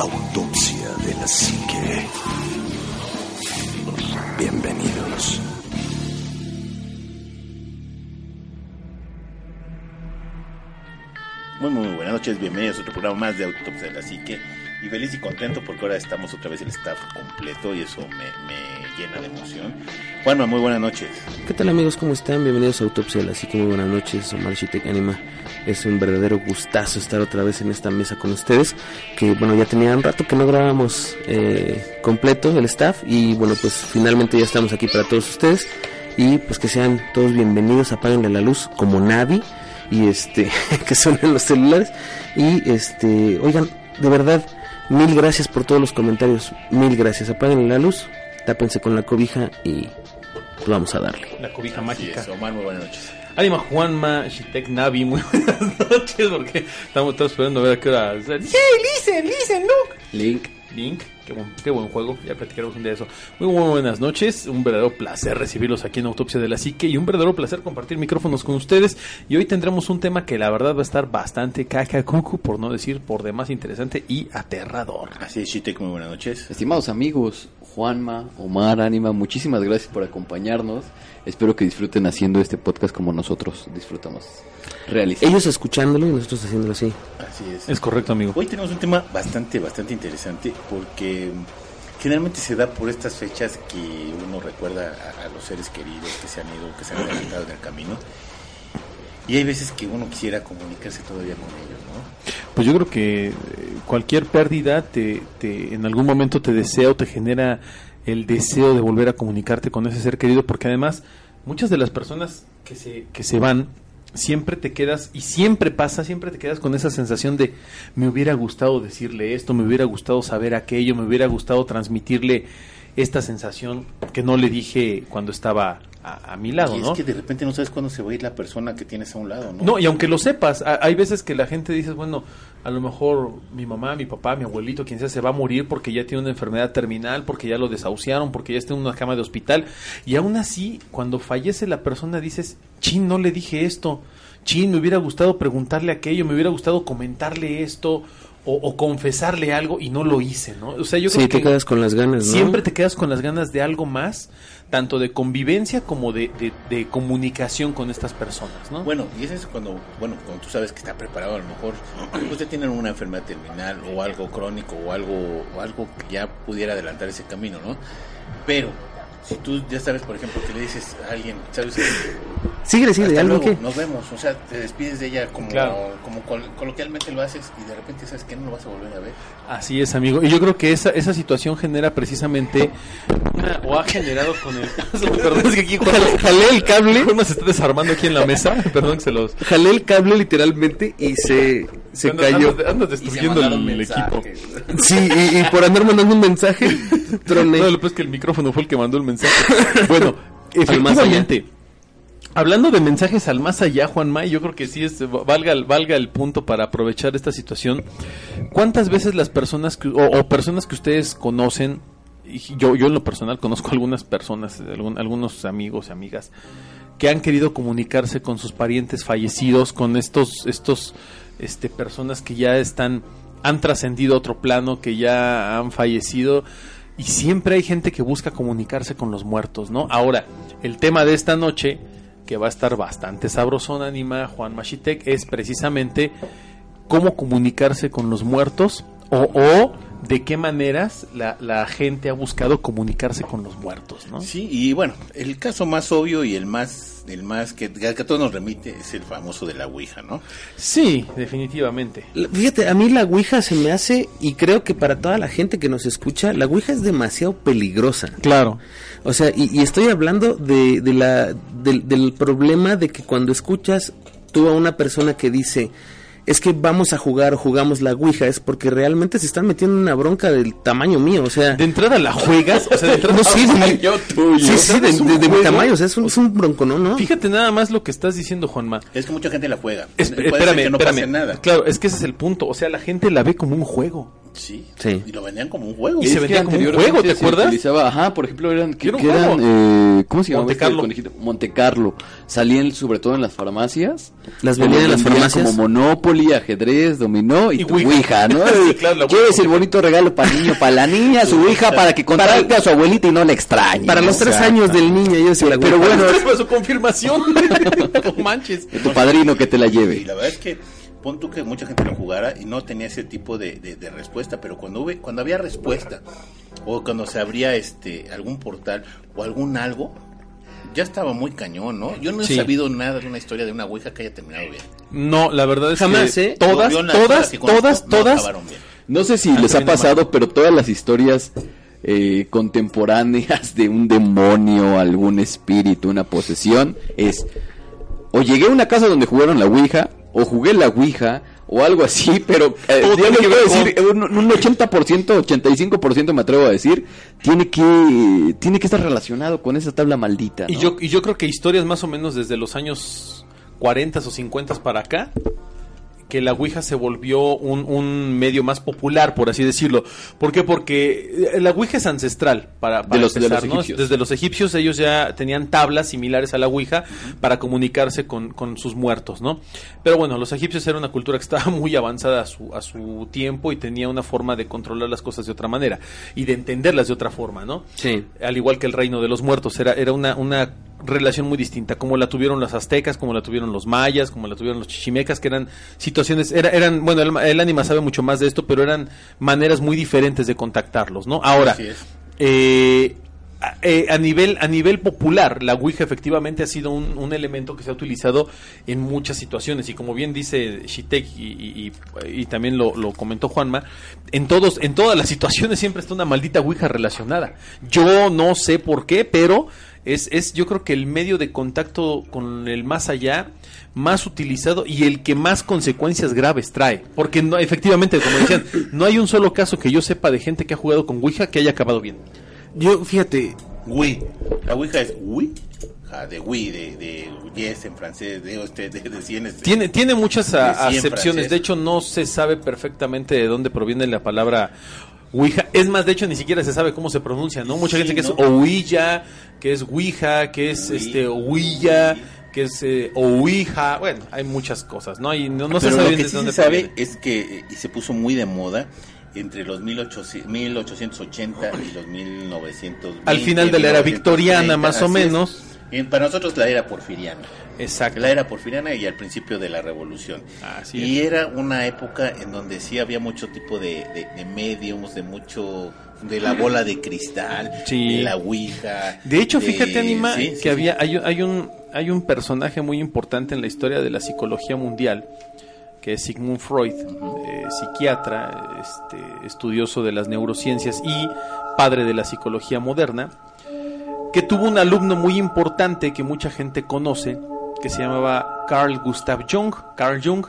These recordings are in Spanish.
Autopsia de la Psique. Bienvenidos. Muy, muy buenas noches, bienvenidos a otro programa más de Autopsia de la Psique. Y feliz y contento porque ahora estamos otra vez el staff completo y eso me, me llena de emoción. Juanma, muy buenas noches. ¿Qué tal amigos? ¿Cómo están? Bienvenidos a Autopsia de la Psique. Muy buenas noches, Omar Shitek Anima. Es un verdadero gustazo estar otra vez en esta mesa con ustedes. Que bueno, ya tenía un rato que no grabábamos eh, completo el staff. Y bueno, pues finalmente ya estamos aquí para todos ustedes. Y pues que sean todos bienvenidos. Apáguenle la luz como nadie. Y este, que suenen los celulares. Y este, oigan, de verdad, mil gracias por todos los comentarios. Mil gracias. Apáguenle la luz. Tápense con la cobija y pues vamos a darle. La cobija Así mágica. es, Omar, muy buenas noches. Anima Juanma, Shitek Navi, muy buenas noches, porque estamos todos esperando a ver a qué hora. ¡Hey, listen, listen, look! Link. Link, qué buen, qué buen juego, ya platicaremos un día de eso. Muy, muy buenas noches, un verdadero placer recibirlos aquí en Autopsia de la Psique y un verdadero placer compartir micrófonos con ustedes. Y hoy tendremos un tema que la verdad va a estar bastante cacacucu, por no decir por demás interesante y aterrador. Así es, Shitek, muy buenas noches. Estimados amigos, Juanma, Omar, Anima, muchísimas gracias por acompañarnos. Espero que disfruten haciendo este podcast como nosotros disfrutamos Ellos escuchándolo y nosotros haciéndolo así. Así es. Es correcto, amigo. Hoy tenemos un tema bastante, bastante interesante porque generalmente se da por estas fechas que uno recuerda a, a los seres queridos que se han ido, que se han adelantado en el camino. Y hay veces que uno quisiera comunicarse todavía con ellos, ¿no? Pues yo creo que eh, cualquier pérdida te, te, en algún momento te desea o te genera el deseo de volver a comunicarte con ese ser querido, porque además muchas de las personas que se, que se van, siempre te quedas, y siempre pasa, siempre te quedas con esa sensación de me hubiera gustado decirle esto, me hubiera gustado saber aquello, me hubiera gustado transmitirle esta sensación que no le dije cuando estaba a, a mi lado, y ¿no? es que de repente no sabes cuándo se va a ir la persona que tienes a un lado, ¿no? No, y aunque lo sepas, a- hay veces que la gente dice, bueno, a lo mejor mi mamá, mi papá, mi abuelito, quien sea, se va a morir porque ya tiene una enfermedad terminal, porque ya lo desahuciaron, porque ya está en una cama de hospital. Y aún así, cuando fallece la persona, dices, chin, no le dije esto, chin, me hubiera gustado preguntarle aquello, me hubiera gustado comentarle esto. O, o confesarle algo y no lo hice, ¿no? O sea, yo Sí, creo te que quedas con las ganas, ¿no? siempre te quedas con las ganas de algo más, tanto de convivencia como de, de- de comunicación con estas personas, ¿no? Bueno, y ese es cuando, bueno, cuando tú sabes que está preparado, a lo mejor usted tiene una enfermedad terminal o algo crónico o algo, o algo que ya pudiera adelantar ese camino, ¿no? Pero si tú ya sabes, por ejemplo, que le dices a alguien, ¿sabes? Síguele, síguele, algo luego, que... nos vemos, o sea, te despides de ella como, Claro. como col- coloquialmente lo haces y de repente sabes que no lo vas a volver a ver. Así es, amigo. Y yo creo que esa, esa situación genera precisamente una, o ha generado con el... Perdón, es que aquí Juan, Jalé el cable, Juanma se está desarmando aquí en la mesa. Perdón que se los... jalé el cable literalmente y se, se cayó. Andas, andas destruyendo el, equipo. Sí, y, y por andar mandando un mensaje, troné. No, lo peor es que el micrófono fue el que mandó el mensaje. Bueno, efectivamente. Hablando de mensajes al más allá, Juan May, yo creo que sí es valga, el- valga el punto para aprovechar esta situación. ¿Cuántas veces las personas que, o, o personas que ustedes conocen, y yo, yo en lo personal conozco algunas personas, algún- algunos amigos y amigas, que han querido comunicarse con sus parientes fallecidos, con estos, estos, este, personas que ya están, han trascendido a otro plano, que ya han fallecido, y siempre hay gente que busca comunicarse con los muertos, ¿no? Ahora, el tema de esta noche, que va a estar bastante sabrosón, anima Juan Machitek, es precisamente cómo comunicarse con los muertos o de qué maneras la, la gente ha buscado comunicarse con los muertos, ¿no? Sí, y bueno, el caso más obvio y el más, el más que, que a todos nos remite es el famoso de la Ouija, ¿no? Sí, definitivamente. Fíjate, a mí la Ouija se me hace, y creo que para toda la gente que nos escucha, la Ouija es demasiado peligrosa. Claro. O sea, y, y estoy hablando de, de la, del, del problema de que cuando escuchas tú a una persona que dice, es que vamos a jugar o jugamos la Ouija, es porque realmente se están metiendo en una bronca del tamaño mío, o sea... De entrada la juegas, o sea, de entrada no, sí, de, yo tuyo. sí, sí, de, mi tamaño, o sea, es un, es un bronco, ¿no? ¿no? Fíjate nada más lo que estás diciendo, Juanma. Es que mucha gente la juega. Es- espérame, que no espérame. pase nada. Claro, es que ese es el punto. O sea, la gente la ve como un juego. Sí. Sí. Y lo vendían como un juego. Y se vendía como un juego, ¿te se acuerdas? utilizaba, ajá, por ejemplo, eran, que, que eh, ¿cómo se llamaba Monte este Carlo. Monte Carlo. Salían sobre todo en las farmacias. Las vendían en las farmacias. Como Monopoly, ajedrez, dominó y, Y tu Ouija. Ouija, ¿no? Sí, claro, la ¿Quieres Ouija. el bonito regalo para el niño, para la niña, su Ouija, para que contacte a su abuelita y no la extrañe? Para ¿no? los tres años del niño, yo decía, pero güey, bueno, para- su confirmación. no manches. De tu padrino que te la Y lleve. la verdad es que pon tú que mucha gente lo jugara y no tenía ese tipo de, de- de respuesta, pero cuando hube- cuando había respuesta o cuando se abría este algún portal o algún algo, ya estaba muy cañón, ¿no? Yo no he Sí. sabido nada de una historia de una ouija que haya terminado bien. No, la verdad es Jamás, que ¿eh? todas, todas, todas, no todas. acabaron bien. No sé si Ah, les ha pasado, pero todas las historias eh, contemporáneas de un demonio, algún espíritu, una posesión, es o llegué a una casa donde jugaron la Ouija, o jugué la Ouija, o algo así, pero eh, yo ver con- decir, un, un 80%, 85% me atrevo a decir, tiene que, tiene que estar relacionado con esa tabla maldita. Y ¿no? yo, y yo creo que historias más o menos desde los años 40 o 50 para acá, que la Ouija se volvió un, un medio más popular, por así decirlo. ¿Por qué? Porque eh, la Ouija es ancestral, para, para De los- de empezar, los ¿no? egipcios. Desde los egipcios ellos ya tenían tablas similares a la Ouija para comunicarse con, con sus muertos, ¿no? Pero bueno, los egipcios era una cultura que estaba muy avanzada a su, a su tiempo y tenía una forma de controlar las cosas de otra manera y de entenderlas de otra forma, ¿no? Sí. al igual que el reino de los muertos, era, era una, una relación muy distinta, como la tuvieron los aztecas, como la tuvieron los mayas, como la tuvieron los chichimecas, que eran situaciones, era, eran, bueno, el, el ánima sabe mucho más de esto, pero eran maneras muy diferentes de contactarlos, ¿no? Ahora, eh, a, eh, a nivel a nivel popular la Ouija efectivamente ha sido un, un elemento que se ha utilizado en muchas situaciones y como bien dice Shitek y, y- y- y también lo, lo comentó Juanma en todos en todas las situaciones siempre está una maldita Ouija relacionada yo no sé por qué pero es, es yo creo que el medio de contacto con el más allá más utilizado y el que más consecuencias graves trae porque no efectivamente como decían no hay un solo caso que yo sepa de gente que ha jugado con Ouija que haya acabado bien Yo, fíjate, Wii. La ouija es Wii. Ja, de Wii, de, de yes en francés, de, este, de, de cien, este. Tiene, tiene muchas a- De acepciones. francés. De hecho, no se sabe perfectamente de dónde proviene la palabra Ouija. Es más, de hecho, ni siquiera se sabe cómo se pronuncia, ¿no? Mucha Sí, gente que ¿no? es Ouija, que es Ouija, que es Ouija. este Ouija, que es eh, Ouija. Bueno, hay muchas cosas, ¿no? Y no, no se Pero sabe lo que sí dónde se sabe proviene. es que eh, y se puso muy de moda entre los 1800 1880 y los 1920. Al final de la era victoriana, 1930, más o menos. Y para nosotros la era porfiriana. Exacto. La era porfiriana y al principio de la revolución. Así y era una época en donde sí había mucho tipo de, de, de mediums, de mucho de la bola de cristal, Sí. de la ouija. De hecho, fíjate, Anima, sí, que sí, había hay, un- hay un hay un personaje muy importante en la historia de la psicología mundial, que es Sigmund Freud, eh, psiquiatra, este, estudioso de las neurociencias y padre de la psicología moderna, que tuvo un alumno muy importante que mucha gente conoce, que se llamaba Carl Gustav Jung. Carl Jung.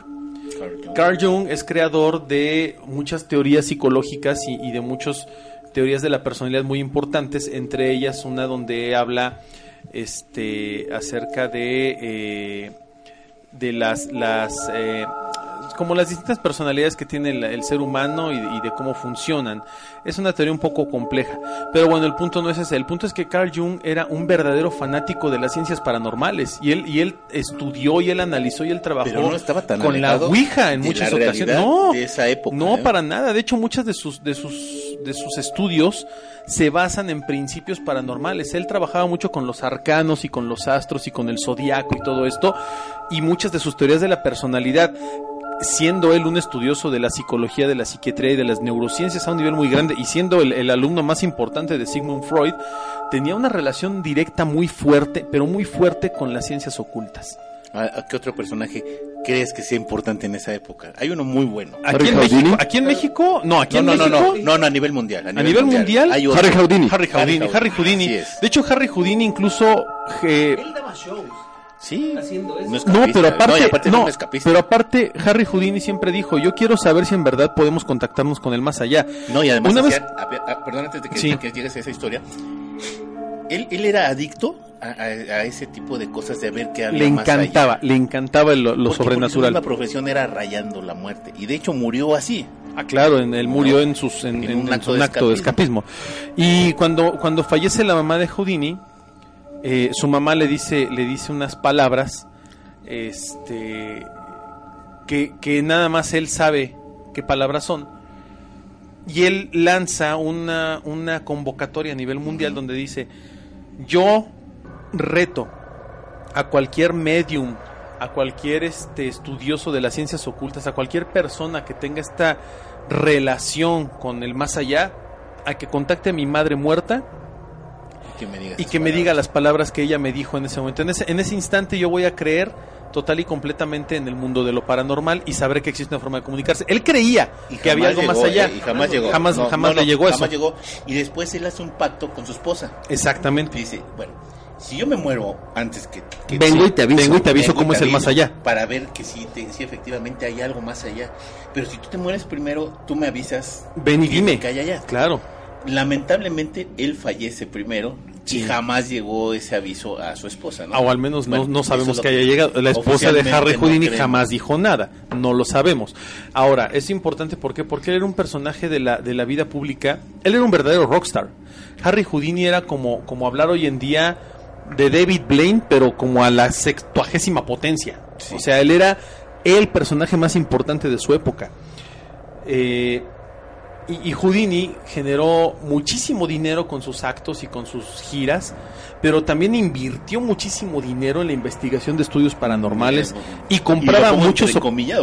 Carl Jung es creador de muchas teorías psicológicas y, y de muchas teorías de la personalidad muy importantes, entre ellas una donde habla este acerca de eh, de las las eh, como las distintas personalidades que tiene el, el ser humano y, y de cómo funcionan. Es una teoría un poco compleja. Pero bueno, el punto no es ese. El punto es que Carl Jung era un verdadero fanático de las ciencias paranormales. Y él, y él estudió y él analizó y él trabajó Pero no estaba tan con la Ouija en muchas ocasiones. No, de esa época, no ¿eh? para nada. De hecho, muchas de sus, de sus, de sus estudios se basan en principios paranormales. Él trabajaba mucho con los arcanos y con los astros y con el zodiaco y todo esto. Y muchas de sus teorías de la personalidad siendo él un estudioso de la psicología, de la psiquiatría y de las neurociencias a un nivel muy grande y siendo el, el alumno más importante de Sigmund Freud, tenía una relación directa muy fuerte, pero muy fuerte con las ciencias ocultas. ¿A, a qué otro personaje crees que sea importante en esa época? Hay uno muy bueno. Aquí en Houdini? México, aquí en México, no, aquí No, en no, no, México, no, no, no, a nivel mundial. A a nivel mundial. Harry Houdini. Harry Houdini, Harry Houdini. De hecho, Harry Houdini incluso eh, Él daba shows. Sí. haciendo eso. No, pero aparte, No, aparte no, pero aparte Harry Houdini siempre dijo, yo quiero saber si en verdad podemos contactarnos con el más allá. No, y además, Una vez- ah, perdón, antes de que, Sí. que llegues a esa historia, él, él era adicto a, a- ese tipo de cosas de ver qué había le más encantaba, allá. le encantaba lo, lo Porque- porque sobrenatural. su misma profesión era rayando la muerte. Y de hecho murió así. Ah, claro, en, él murió en, sus, en, En en- un en acto un de acto de escapismo. Y cuando, cuando fallece la mamá de Houdini, eh, su mamá le dice, le dice unas palabras este, que, que nada más él sabe qué palabras son. Y él lanza una, una convocatoria a nivel mundial donde dice, yo reto a cualquier medium, a cualquier este, estudioso de las ciencias ocultas, a cualquier persona que tenga esta relación con el más allá, a que contacte a mi madre muerta que me diga, y que me diga las palabras que ella me dijo en ese momento. En ese, en ese instante yo voy a creer total y completamente en el mundo de lo paranormal y sabré que existe una forma de comunicarse. Él creía Y que había algo más allá. ¿eh? Y jamás llegó. Jamás, No, jamás no, le llegó jamás eso. llegó. Y después él hace un pacto con su esposa. Exactamente. Dice, bueno, si yo me muero antes que... que Vengo y te aviso. Vengo y te aviso y cómo te es el más allá. Para ver que sí, te- sí, efectivamente hay algo más allá. Pero si tú te mueres primero, tú me avisas. Ven y dime. que hay allá. Claro. Lamentablemente, él fallece primero Sí. y jamás llegó ese aviso a su esposa, ¿no? O al menos no, Bueno, no eso sabemos es que haya llegado. La esposa de Harry no Houdini jamás dijo nada. No lo sabemos. Ahora, es importante ¿por qué? porque él era un personaje de la, de la vida pública. Él era un verdadero rockstar. Harry Houdini era como, como hablar hoy en día de David Blaine, pero como a la sextuagésima potencia. Sí. O sea, él era el personaje más importante de su época. Eh, y, y Houdini generó muchísimo dinero con sus actos y con sus giras, pero también invirtió muchísimo dinero en la investigación de estudios paranormales y compraba pongo muchos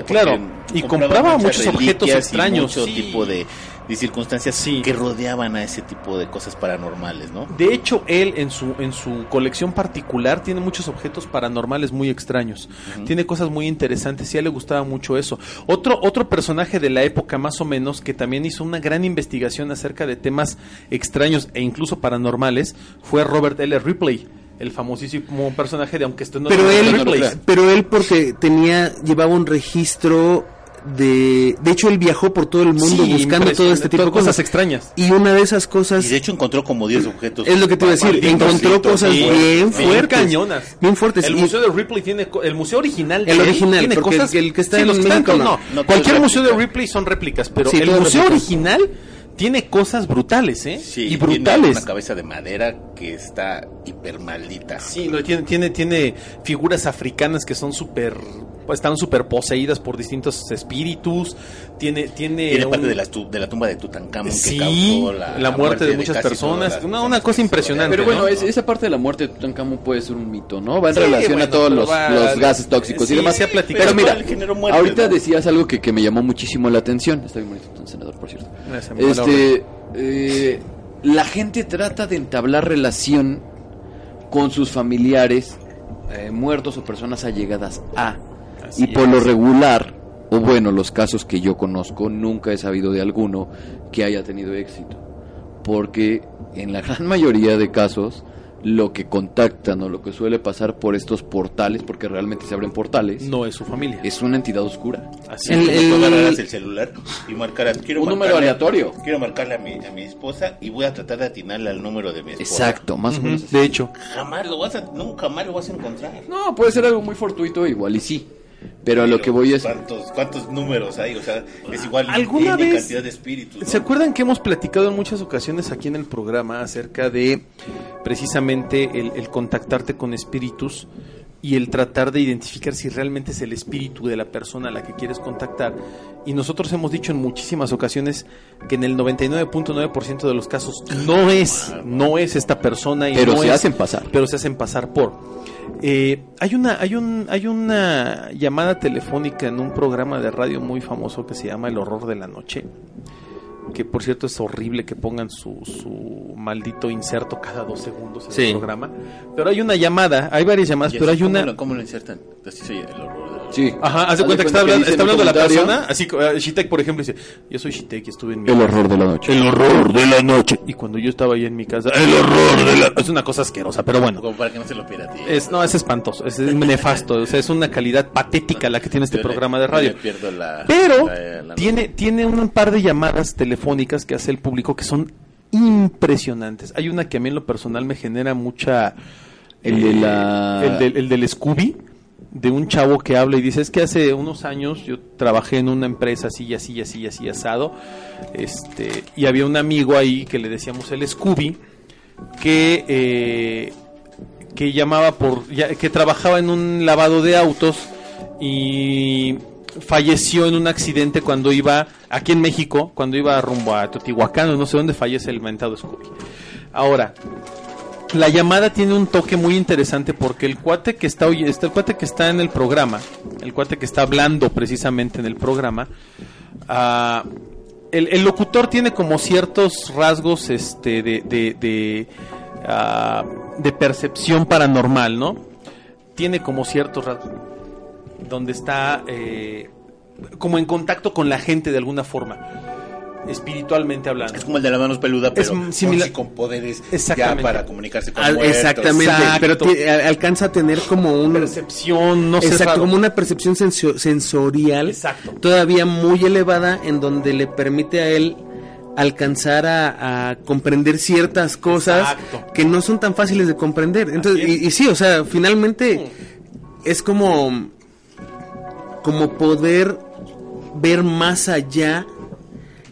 claro y compraba muchos objetos y extraños mucho sí. tipo de, de circunstancias Sí. que rodeaban a ese tipo de cosas paranormales, ¿no? De hecho, él en su, en su colección particular tiene muchos objetos paranormales muy extraños. Tiene cosas muy interesantes y a él le gustaba mucho eso. Otro, otro personaje de la época más o menos que también hizo una gran investigación acerca de temas extraños e incluso paranormales fue Robert L. Ripley. El famosísimo personaje de Aunque esté no Pero él, pero él porque tenía, llevaba un registro de, de hecho él viajó por todo el mundo Sí, buscando todo este tipo de cosas. extrañas. Y una de esas cosas Y de hecho encontró como 10 objetos. es lo que te iba a decir, encontró cosas sí, bien sí. fuertes, cañonas. bien fuertes. El Y- museo de Ripley tiene el museo original El original, tiene porque cosas el que está sí, en los México no. no, No, cualquier museo de. Ripley son réplicas pero Sí, el museo réplica. original tiene cosas brutales eh Sí, y tiene brutales una cabeza de madera que está hiper maldita. Sí, no, tiene, tiene, tiene figuras africanas que son súper, pues, están súper poseídas por distintos espíritus. Tiene, tiene, Tiene parte de la, tu- de la tumba de Tutankamón Sí, que causó la, la muerte de muchas personas. las Una- una cosa impresionante, Pero bueno, ¿no? es- esa parte de la muerte de Tutankamón puede ser un mito, ¿no? Va en Sí, relación bueno, a todos pero los, va- los gases tóxicos sí, y demás. platicado. Pero mira, muerte, ahorita ¿no? decías algo que, que me llamó muchísimo la atención. Está bien bonito, senador, por cierto. Gracias, Este, eh, la gente trata de entablar relación con sus familiares eh, muertos o personas allegadas a. Así y por lo regular, o bueno, los casos que yo conozco, nunca he sabido de alguno que haya tenido éxito. Porque en la gran mayoría de casos, lo que contactan o lo que suele pasar por estos portales, porque realmente se abren portales, no es su familia. es una entidad oscura. Así El- Como el- tú agarraras el celular y marcaras quiero Un número aleatorio. quiero marcarle a mi, a mi esposa y voy a tratar de atinarle al número de mi esposa Exacto, más o menos. De hecho, jamás lo vas a nunca más lo vas a encontrar No, puede ser algo muy fortuito, igual y sí. Pero a lo que voy es. cuántos cuántos números hay o sea es igual ¿Alguna vez cantidad de espíritus ¿no? ¿Se acuerdan que hemos platicado en muchas ocasiones aquí en el programa acerca de precisamente el, el contactarte con espíritus y el tratar de identificar si realmente es el espíritu de la persona a la que quieres contactar? Y nosotros hemos dicho en muchísimas ocasiones que en el 99.9% de los casos no es, no es esta persona y Pero no se es- hacen pasar. pero se hacen pasar por. Eh, hay una, hay un, hay una llamada telefónica en un programa de radio muy famoso que se llama El Horror de la Noche. Que por cierto es horrible que pongan su, su maldito inserto cada dos segundos en Sí. el programa. Pero hay una llamada, hay varias llamadas, pero hay ¿cómo una. lo, cómo lo insertan así soy el horror Sí. Ajá, haz de Haz cuenta que está hablando, está hablando la comentario, persona, así eh, Shitek, por ejemplo, dice, yo soy Shitek y estuve en mi El horror de la noche. El horror de la noche. Y cuando yo estaba ahí en mi casa, el horror de la Es una cosa asquerosa, pero bueno. como para que no se lo pida Es, no, es espantoso, es, es nefasto, o sea, es una calidad patética la que tiene este Yo le- programa de radio. pierdo la- Pero la- la- tiene, tiene un par de llamadas telefónicas que hace el público que son impresionantes. Hay una que a mí en lo personal me genera mucha... El de la- El del, el del Scooby. De un chavo que habla y dice, es que hace unos años yo trabajé en una empresa así y así y así así asado, este, y había un amigo ahí que le decíamos el Scooby, que, eh, que llamaba por, que trabajaba en un lavado de autos y falleció en un accidente cuando iba, aquí en México, cuando iba rumbo a Teotihuacán, no sé dónde fallece el mentado Scooby. Ahora, la llamada tiene un toque muy interesante porque el cuate que está está el cuate que está en el programa, el cuate que está hablando precisamente en el programa, ah, el, el locutor tiene como ciertos rasgos este de de, de, ah, percepción paranormal, ¿no? Tiene como ciertos rasgos donde está eh, como en contacto con la gente de alguna forma, espiritualmente hablando. Es como el de la manos peluda, pero Es similar- con- con poderes Exactamente. ya para comunicarse con Al- muertos. exactamente, Exacto. pero alcanza a tener como un percepción, no sé, exacto, como una percepción sensio- sensorial Exacto. todavía muy elevada en donde le permite a él alcanzar a, a comprender ciertas cosas Exacto. que no son tan fáciles de comprender. Entonces, y, y sí, o sea, finalmente es como como poder ver más allá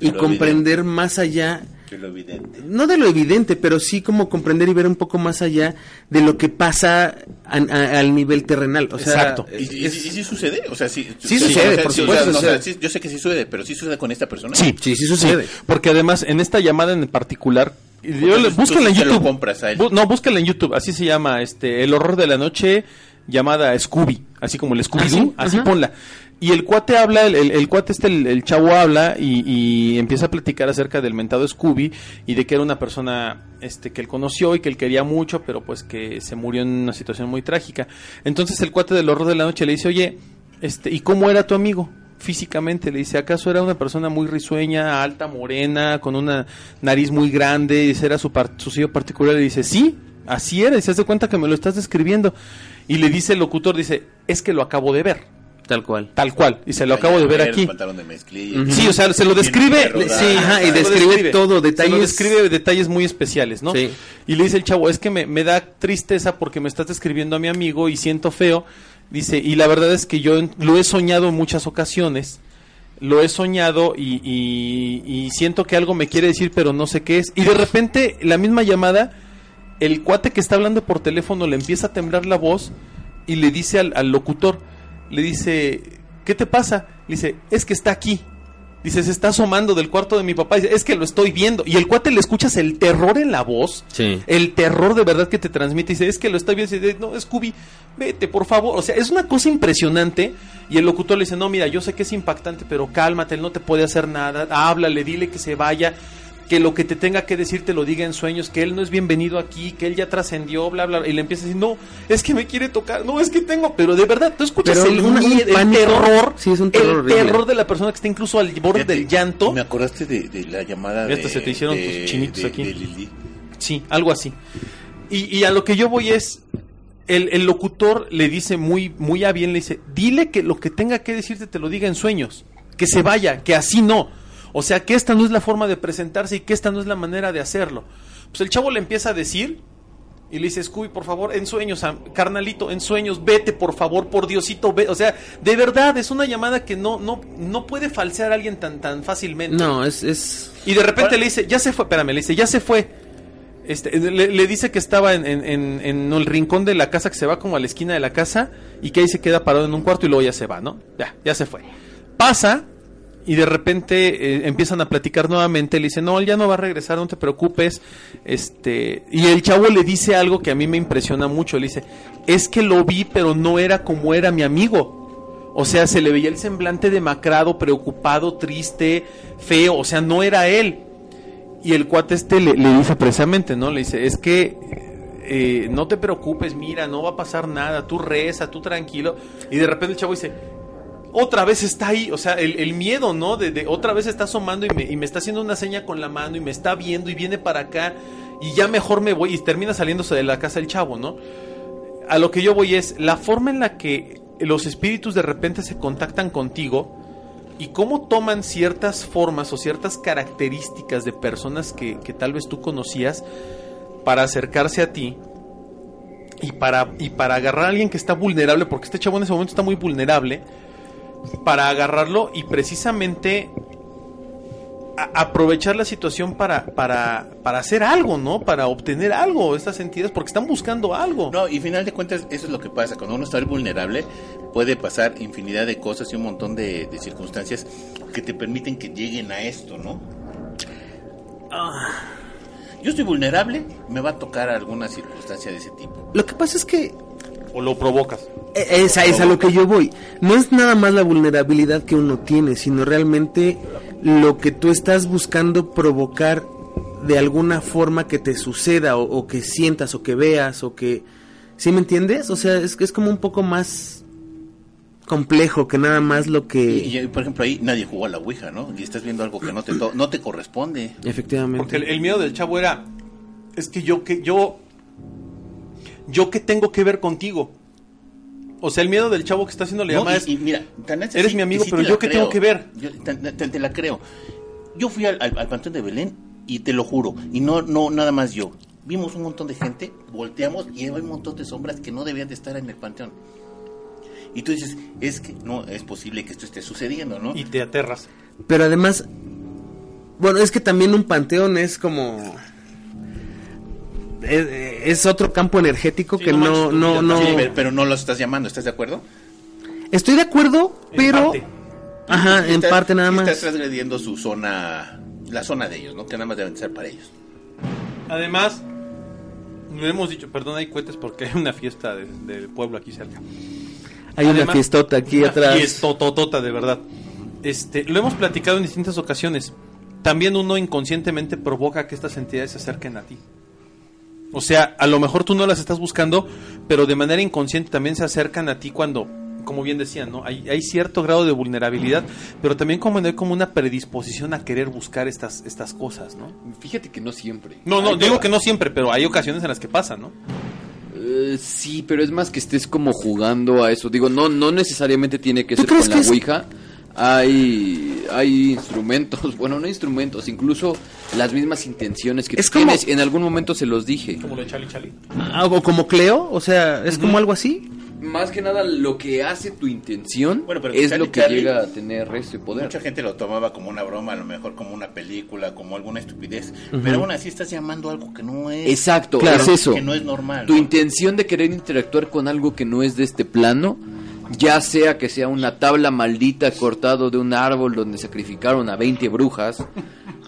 y Lo comprender más allá es lo evidente. no de lo evidente, pero sí como comprender y ver un poco más allá de lo que pasa a- a- al nivel terrenal. O sea, Exacto. ¿Y, y, y- y sí sucede? O sea, sí, Sí sucede, o sea, por sí, o supuesto sea, no, o sea, sucede. sí, yo sé que sí sucede, pero sí sucede con esta persona. Sí, Sí, sí sucede. porque además en esta llamada en particular, yo búsquenla en YouTube. compras a él. Bu- no, búsquenla en YouTube, así se llama, este, El horror de la noche llamada Scooby, así como el Scooby Doo, ¿Ah, sí? así ponla. Y el cuate habla, el, el- cuate este, el, chavo habla y, empieza a platicar acerca del mentado Scooby y de que era una persona este que él conoció y que él quería mucho, pero pues que se murió en una situación muy trágica. Entonces el cuate del horror de la noche le dice, oye, este, ¿y cómo era tu amigo? Físicamente, le dice, ¿acaso era una persona muy risueña, alta, morena, con una nariz muy grande? Dice, ¿era su, par- su sello particular? Le dice, sí, así era, y se hace cuenta que me lo estás describiendo. Y le dice el locutor, dice, es que lo acabo de ver. Tal cual. Tal cual, y se lo acabo de ver El aquí. pantalón de mezclilla. Ujú. Sí, o sea, se lo describe, sí, ajá, y se describe todo, Se detalles- lo describe detalles muy especiales, ¿no? Sí. Y le dice el chavo, es que me, me da tristeza porque me estás describiendo a mi amigo y siento feo. Dice, y la verdad es que yo lo he soñado en muchas ocasiones. Lo he soñado y, y- y siento que algo me quiere decir, pero no sé qué es. Y de repente, la misma llamada, el cuate que está hablando por teléfono le empieza a temblar la voz y le dice al, al locutor, le dice, ¿qué te pasa? Le dice, es que está aquí. Dice, se está asomando del cuarto de mi papá. Dice, es que lo estoy viendo. Y el cuate le escuchas el terror en la voz. Sí. El terror de verdad que te transmite. Dice, es que lo está viendo. Dice, no, Scooby, vete, por favor. O sea, es una cosa impresionante. Y el locutor le dice, no, mira, yo sé que es impactante, pero cálmate, él no te puede hacer nada. Háblale, dile que se vaya. Que lo que te tenga que decir te lo diga en sueños, que él no es bienvenido aquí, que él ya trascendió, bla, bla. Y le empieza a decir, no, es que me quiere tocar, no, es que tengo. Pero de verdad, tú escuchas Pero el, un miedo, el pánico. terror. Sí, es un terror El horrible. terror de la persona que está incluso al borde del llanto. Me acordaste de, de la llamada Ya de... se te hicieron de- tus chinitos de- aquí. de Lili. Sí, algo así. Y, y a lo que yo voy es, el, el locutor le dice muy, muy a bien, le dice, dile que lo que tenga que decirte te lo diga en sueños, que se vaya, que así no. O sea, que esta no es la forma de presentarse y que esta no es la manera de hacerlo. Pues el chavo le empieza a decir y le dice, Scooby, por favor, en sueños, carnalito, en sueños, vete, por favor, por Diosito, ve. O sea, de verdad, es una llamada que no, no, no puede falsear a alguien tan, tan fácilmente. No, es, es Y de repente le dice, ya se fue, espérame, le dice, ya se fue. Este, le, le dice que estaba en, en- en- en el rincón de la casa, que se va como a la esquina de la casa, y que ahí se queda parado en un cuarto y luego ya se va, ¿no? Ya, ya se fue. Pasa, y de repente eh, empiezan a platicar nuevamente, le dice, no, él ya no va a regresar, no te preocupes. Este, y el chavo le dice algo que a mí me impresiona mucho, le dice, es que lo vi, pero no era como era mi amigo. O sea, se le veía el semblante demacrado, preocupado, triste, feo, o sea, no era él. Y el cuate este le, dice precisamente, ¿no? Le dice, es que eh, no te preocupes, mira, no va a pasar nada, tú reza, tú tranquilo. Y de repente el chavo dice, otra vez está ahí, o sea, el, miedo, ¿no? De, otra vez está asomando y me, y me está haciendo una seña con la mano y me está viendo y viene para acá y ya mejor me voy y termina saliéndose de la casa el chavo, ¿no? A lo que yo voy es la forma en la que los espíritus de repente se contactan contigo y cómo toman ciertas formas o ciertas características de personas que, que tal vez tú conocías para acercarse a ti y para, y para agarrar a alguien que está vulnerable, porque este chavo en ese momento está muy vulnerable, para agarrarlo y precisamente aprovechar la situación para, para, para hacer algo, ¿no? Para obtener algo, estas entidades, porque están buscando algo. No, y final de cuentas, eso es lo que pasa. Cuando uno está vulnerable, puede pasar infinidad de cosas y un montón de, de circunstancias que te permiten que lleguen a esto, ¿no? Yo estoy vulnerable, me va a tocar alguna circunstancia de ese tipo. Lo que pasa es que O lo provocas. Eh, Esa es a lo que yo voy. No es nada más la vulnerabilidad que uno tiene, sino realmente lo que tú estás buscando provocar de alguna forma que te suceda o, o que sientas o que veas o que... ¿Sí me entiendes? O sea, es, que es como un poco más complejo que nada más lo que... Y, y, por ejemplo, ahí nadie jugó a la Ouija, ¿no? Y estás viendo algo que no te, no te corresponde. Efectivamente. Porque el, el miedo del chavo era, es que yo que yo, yo qué tengo que ver contigo. O sea, el miedo del chavo que está haciendo le No, llama y- es, y mira, tan es eres mi amigo, sí pero te yo la qué creo. tengo que ver. Yo tan- tan- te la creo. Yo fui al, al- al Panteón de Belén y te lo juro, y no, no nada más yo. Vimos un montón de gente, volteamos y hay un montón de sombras que no debían de estar en el panteón. Y tú dices, es que no es posible que esto esté sucediendo, ¿no? y te aterras. Pero además, bueno, es que también un panteón es como... Es, es otro campo energético Sí, que no no, no, ya no... Sí, pero, no lo estás llamando, ¿estás de acuerdo? Estoy de acuerdo, En pero... parte. Ajá, Y en estás- parte nada más. Estás transgrediendo su zona, la zona de ellos, ¿no? Que nada más deben ser para ellos. Además, lo hemos dicho, perdón, hay cohetes porque hay una fiesta de- del pueblo aquí cerca. Hay una fiestota aquí una atrás. fiestototota, de verdad. Este, lo hemos platicado en distintas ocasiones. También uno inconscientemente provoca que estas entidades se acerquen a ti. O sea, a lo mejor tú no las estás buscando, pero de manera inconsciente también se acercan a ti cuando, como bien decían, ¿no? Hay, hay cierto grado de vulnerabilidad, pero también como hay como una predisposición a querer buscar estas, estas cosas, ¿no? Fíjate que no siempre. No, no, Hay digo que no siempre, pero hay ocasiones en las que pasa, ¿no? Eh, sí, pero es más que estés como jugando a eso. Digo, no, no necesariamente tiene que ¿Tú ser con que la es- Ouija. Hay, hay instrumentos, bueno, no instrumentos, incluso las mismas intenciones que Es tú como- tienes. En algún momento se los dije. Como lo de Chali Chali. Ah, o como Cleo, o sea, es como algo así. Más que nada, lo que hace tu intención Bueno, pero es Charlie lo que Charlie- llega a tener ese poder. Mucha gente lo tomaba como una broma, a lo mejor como una película, como alguna estupidez. Pero aún así estás llamando algo que no es. Exacto, Claro. es eso. Que no es normal. Tu ¿no? intención de querer interactuar con algo que no es de este plano, ya sea que sea una tabla maldita cortado de un árbol donde sacrificaron a 20 brujas.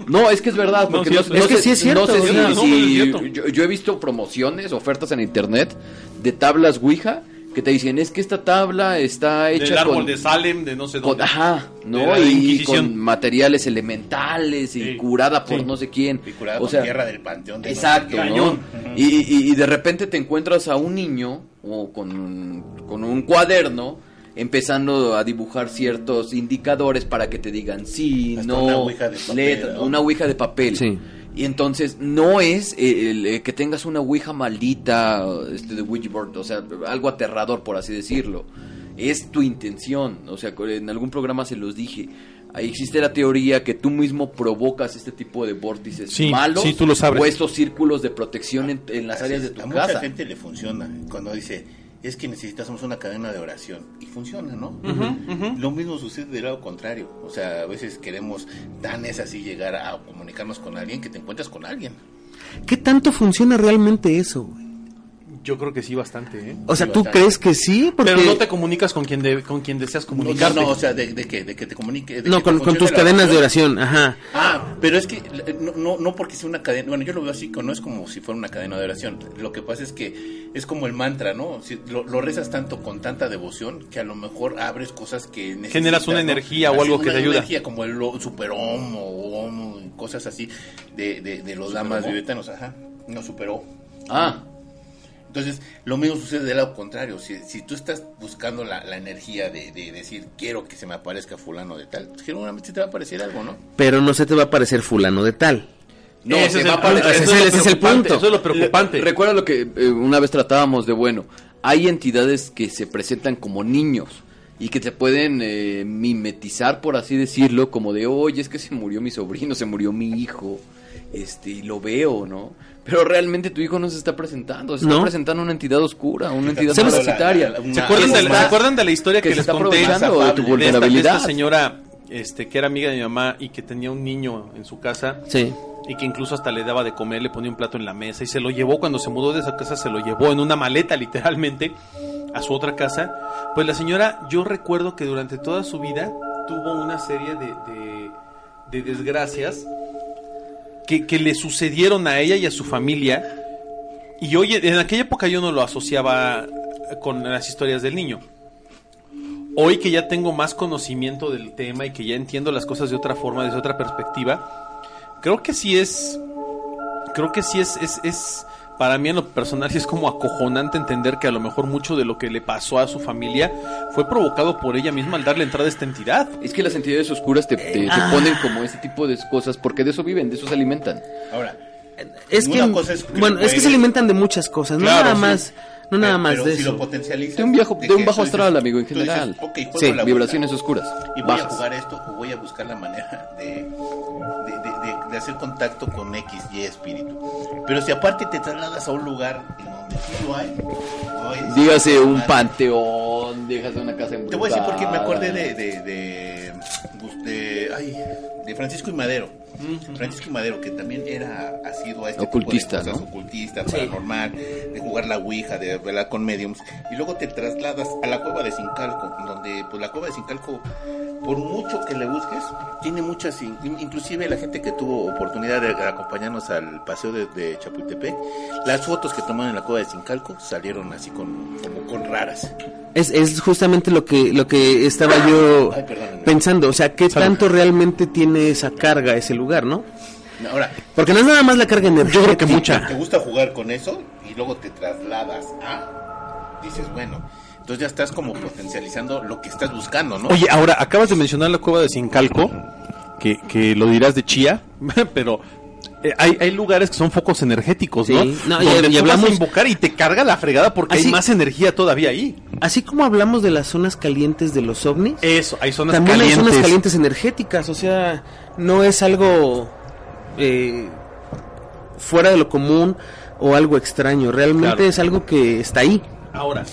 No, es que es verdad, porque sí, no, es- no que sé- sí es cierto, no sé si- si- yo, yo he visto promociones, ofertas en internet de tablas Ouija que te dicen, es que esta tabla está hecha Del árbol con... de Salem, de no sé con- dónde. ajá, De ¿no? la Y con materiales elementales y Sí, curada por sí. no sé quién. Y curada o con sea, tierra del panteón. de no sé Exacto. ¿no? Cañón. Y, y- y de repente te encuentras a un niño o con, con un cuaderno empezando a dibujar ciertos indicadores para que te digan sí, Hasta no, una ouija de papel, letra- ¿no? una ouija de papel. Sí. Y entonces no es eh, el, eh, que tengas una ouija maldita este, de Ouija board, o sea, algo aterrador por así decirlo. Es tu intención, o sea, en algún programa se los dije. Ahí existe la teoría que tú mismo provocas este tipo de vórtices Sí, malos sí, tú lo sabes. o estos círculos de protección en, en las Así áreas de a tu mucha casa. gente le funciona cuando dice es que necesitamos una cadena de oración y funciona, ¿no? Lo mismo sucede del lado contrario, o sea, a veces queremos tan es así llegar a comunicarnos con alguien que te encuentras con alguien. ¿Qué tanto funciona realmente eso, güey? Yo creo que sí, bastante, ¿eh? O sea, Sí, ¿tú bastante. crees que sí? Porque... Pero no te comunicas con quien, de- con quien deseas No, comunicarte. no, o sea, de, de que, de que te comunique. de No, que con, te con tus cadenas de oración, ajá. Ah, pero es que no, no, no porque sea una cadena, bueno, yo lo veo así, no es como si fuera una cadena de oración. Lo que pasa es que es como el mantra, ¿no? Si lo, lo rezas tanto con tanta devoción que a lo mejor abres cosas que necesitas. Generas una ¿no? energía o algo que te ayuda. energía como el o- super Om o Om, cosas así de, de, de los damas tibetanos, ajá. No superó. Ah, Entonces, lo mismo sucede del lado contrario. Si, si tú estás buscando la, la energía de, de decir, quiero que se me aparezca fulano de tal, pues, generalmente te va a aparecer algo, ¿no? Pero no se te va a parecer fulano de tal. no, Ese se es va el a aparecer- punto, ese eso es el- lo ese es el preocupante, punto. Eso es lo preocupante. Recuerda lo que eh, una vez tratábamos de bueno. Hay entidades que se presentan como niños y que te pueden eh, mimetizar, por así decirlo, como de, oye, es que se murió mi sobrino, se murió mi hijo, este, y lo veo, ¿no? Pero realmente tu hijo no se está presentando, se está No. presentando una entidad oscura, una entidad parasitaria. La- la- ¿Se acuerdan, de, ¿Se acuerdan de la historia que, que les conté de tu esta, de vulnerabilidad. esta señora este, que era amiga de mi mamá y que tenía un niño en su casa Sí. y que incluso hasta le daba de comer, le ponía un plato en la mesa y se lo llevó cuando se mudó de esa casa, se lo llevó en una maleta literalmente a su otra casa. Pues la señora, yo recuerdo que durante toda su vida tuvo una serie de, de- de desgracias que, le sucedieron a ella y a su familia. Y hoy, en aquella época yo no lo asociaba con las historias del niño. Hoy que ya tengo más conocimiento del tema y que ya entiendo las cosas de otra forma, desde otra perspectiva, creo que sí es creo que sí es, es para mí en lo personal sí es como acojonante entender que a lo mejor mucho de lo que le pasó a su familia fue provocado por ella misma al darle entrada a esta entidad. Es que las entidades oscuras te, te- te Ah. ponen como ese tipo de cosas porque de eso viven, de eso se alimentan. Ahora, Es que, Una cosa es que bueno, es que se alimentan de muchas cosas, no nada sí. más, no nada pero- más pero de si eso. lo potencializas, De un, viejo, de un que bajo astral, dices- amigo, en dices, general. ok, juego Sí, la Vibraciones busca. oscuras, Y voy a bajas. jugar esto o voy a buscar la manera de, de, de- de- de hacer contacto con X, Y espíritu. Pero si aparte te trasladas a un lugar en donde sí lo hay, oye, sí, Dígase un madre. panteón, dígase una casa Te voy a decir porque me acordé de, de, de, de- ay, de Francisco y Madero. Francisco Madero, que también era ha sido a este Ocultista, tipo de cosas, ¿no? ocultista, paranormal, de jugar la ouija, de hablar con mediums, y luego te trasladas a la cueva de Sincalco, donde pues la cueva de Sincalco, por mucho que le busques, tiene muchas, in- inclusive la gente que tuvo oportunidad de acompañarnos al paseo de, de Chapultepec, las fotos que tomaron en la cueva de Sincalco salieron así con, como con raras. Es, es justamente lo que lo que estaba yo Ay, pensando, o sea, qué Salud. tanto realmente tiene esa carga ese lugar, ¿no? Ahora, Porque no es nada más la carga energética. Yo creo que mucha. te gusta jugar con eso y luego te trasladas a, dices, bueno, entonces ya estás como potencializando lo que estás buscando, ¿no? Oye, ahora acabas de mencionar la cueva de Sincalco, que, que lo dirás de Chía, pero hay, hay lugares que son focos energéticos, ¿no? Sí. No, y- Donde y tú hablamos- vas a invocar y te carga la fregada porque Así- hay más energía todavía ahí. Así como hablamos de las zonas calientes de los ovnis, Eso, hay zonas también calientes. hay zonas calientes energéticas, o sea, no es algo eh, fuera de lo común o algo extraño, realmente Claro. es algo que está ahí. Ahora,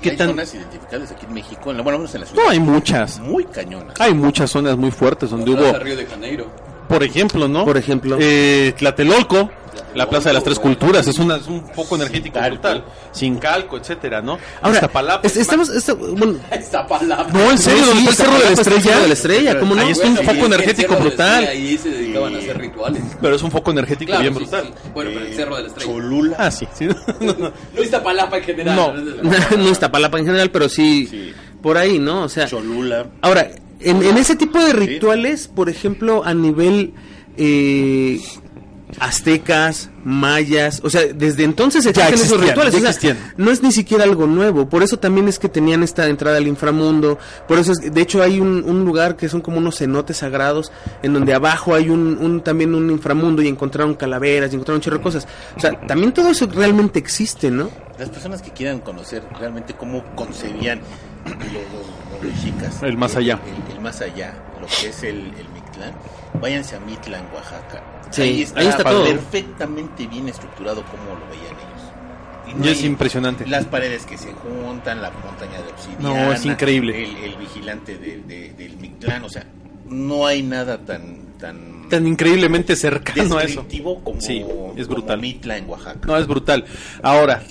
¿qué hay tan...? zonas identificadas aquí en México, en la, bueno, en la ciudad, No, hay muchas. muy cañonas. Hay muchas zonas muy fuertes donde hubo, Río de Janeiro. Por ejemplo, ¿no? Por ejemplo. Eh, Tlatelolco, la Plaza de las Tres Culturas, es, una, es un foco energético Sincalco. brutal. Sincalco, etcétera, ¿no? Ahora, Iztapalapa, es- estamos, esta- bueno, Esta palabra. No, en serio, Sí, ¿dónde está el Cerro de la Iztapalapa el Estrella? De la Estrella, ¿cómo no? Ahí está un foco energético brutal. Ahí se dedicaban a hacer rituales. Pero es un foco energético Claro, bien sí, brutal. sí. Bueno, pero el Eh, Cerro de la Estrella. Cholula. Ah, sí. sí. No Iztapalapa en general. No. no Iztapalapa en general, pero sí, Sí. por ahí, ¿no? O sea, Cholula. Ahora, en, en ese tipo de rituales, por ejemplo, a nivel eh, aztecas, mayas, o sea, desde entonces existen esos existían, rituales. o sea, no es ni siquiera algo nuevo. Por eso también es que tenían esta entrada al inframundo. Por eso, es, de hecho, hay un, un lugar que son como unos cenotes sagrados, en donde abajo hay un, un- también un inframundo y encontraron calaveras y encontraron chorro cosas. O sea, también todo eso realmente existe, ¿no? Las personas que quieran conocer realmente cómo concebían los, los- mexicas. El más allá. El, el más allá, lo que es el, el Mictlán. Váyanse a Mitla, en Oaxaca. Sí, ahí está, ahí está todo. perfectamente bien estructurado como lo veían ellos. Y Y es impresionante. Las paredes que se juntan, la montaña de No, obsidiana. es increíble. El, el vigilante de- de- del Mictlán, o sea, no hay nada tan... tan Tan increíblemente cercano a eso. como, Sí, es como brutal. Mitla en Oaxaca. No, es brutal. Ahora,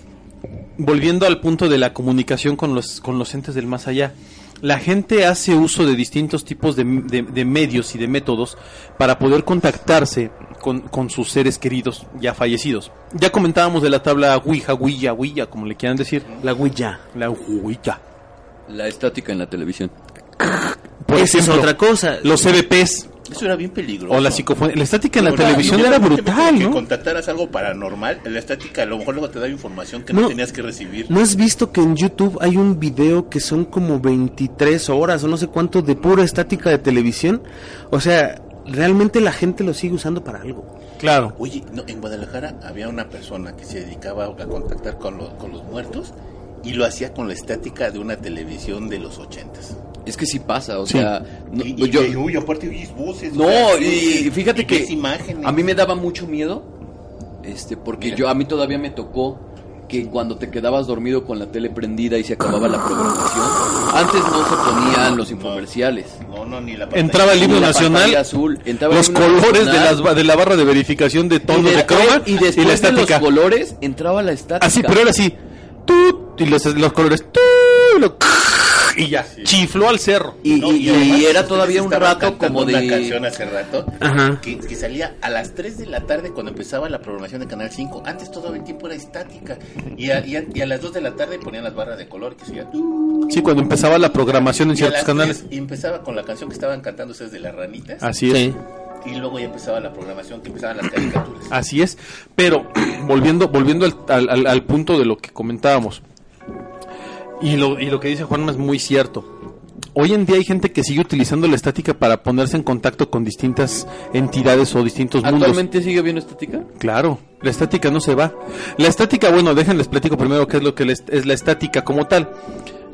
volviendo al punto de la comunicación con los, con los entes del más allá. La gente hace uso de distintos tipos de, de- de medios y de métodos para poder contactarse con, con sus seres queridos ya fallecidos. Ya comentábamos de la tabla Ouija, Ouija, Ouija, como le quieran decir. La huilla. La Ouija. La estática en la televisión. Por Esa es otra cosa. Los CBPs Eso era bien peligroso. o la psicofonía. La estática en la televisión era brutal, que ¿no? contactaras algo paranormal, la estática a lo mejor luego te da información que No. no, tenías que recibir. ¿No has visto que en YouTube hay un video que son como 23 horas o no sé cuánto de pura estática de televisión? O sea, realmente la gente lo sigue usando para algo. Claro. Oye, no, en Guadalajara había una persona que se dedicaba a contactar con los, con los muertos y lo hacía con la estática de una televisión de los ochentas. Es que sí pasa, o Sí. sea, no, y, y- yo, y, uy, aparte oyes voces. no, o sea, y fíjate y que imágenes. a mí me daba mucho miedo, este, porque Mira. yo a mí todavía me tocó que cuando te quedabas dormido con la tele prendida y se acababa la programación, antes no se ponían los infomerciales. No, no, ni la pantalla. Entraba el himno la nacional, azul, entraba el los himno colores de, las, de la barra de verificación de tonos y de, croma y y, después la de estática. los colores entraba la estática. Así, pero era así. Tut, y los, los colores. tut, lo- y ya. Chifló al cerro. y, No, y- y además, era todavía un rato como de una canción hace rato Ajá. que, que salía a las 3 de la tarde cuando empezaba la programación de Canal 5. Antes todo el tiempo era estática. Y a, y a- y a las 2 de la tarde ponían las barras de color que se oía, Sí, cuando empezaba la programación en ciertos canales. 3 y empezaba con la canción que estaban cantando ustedes de las ranitas. Así es. Sí. Y luego ya empezaba la programación que empezaban las caricaturas. Así es. Pero volviendo, volviendo al- al- al punto de lo que comentábamos. Y lo, y lo que dice Juanma es muy cierto. Hoy en día hay gente que sigue utilizando la estática para ponerse en contacto con distintas entidades o distintos mundos. ¿Actualmente sigue habiendo estática? Claro, la estática no se va. La estática, bueno, déjenles platico primero qué es lo que es la estática como tal.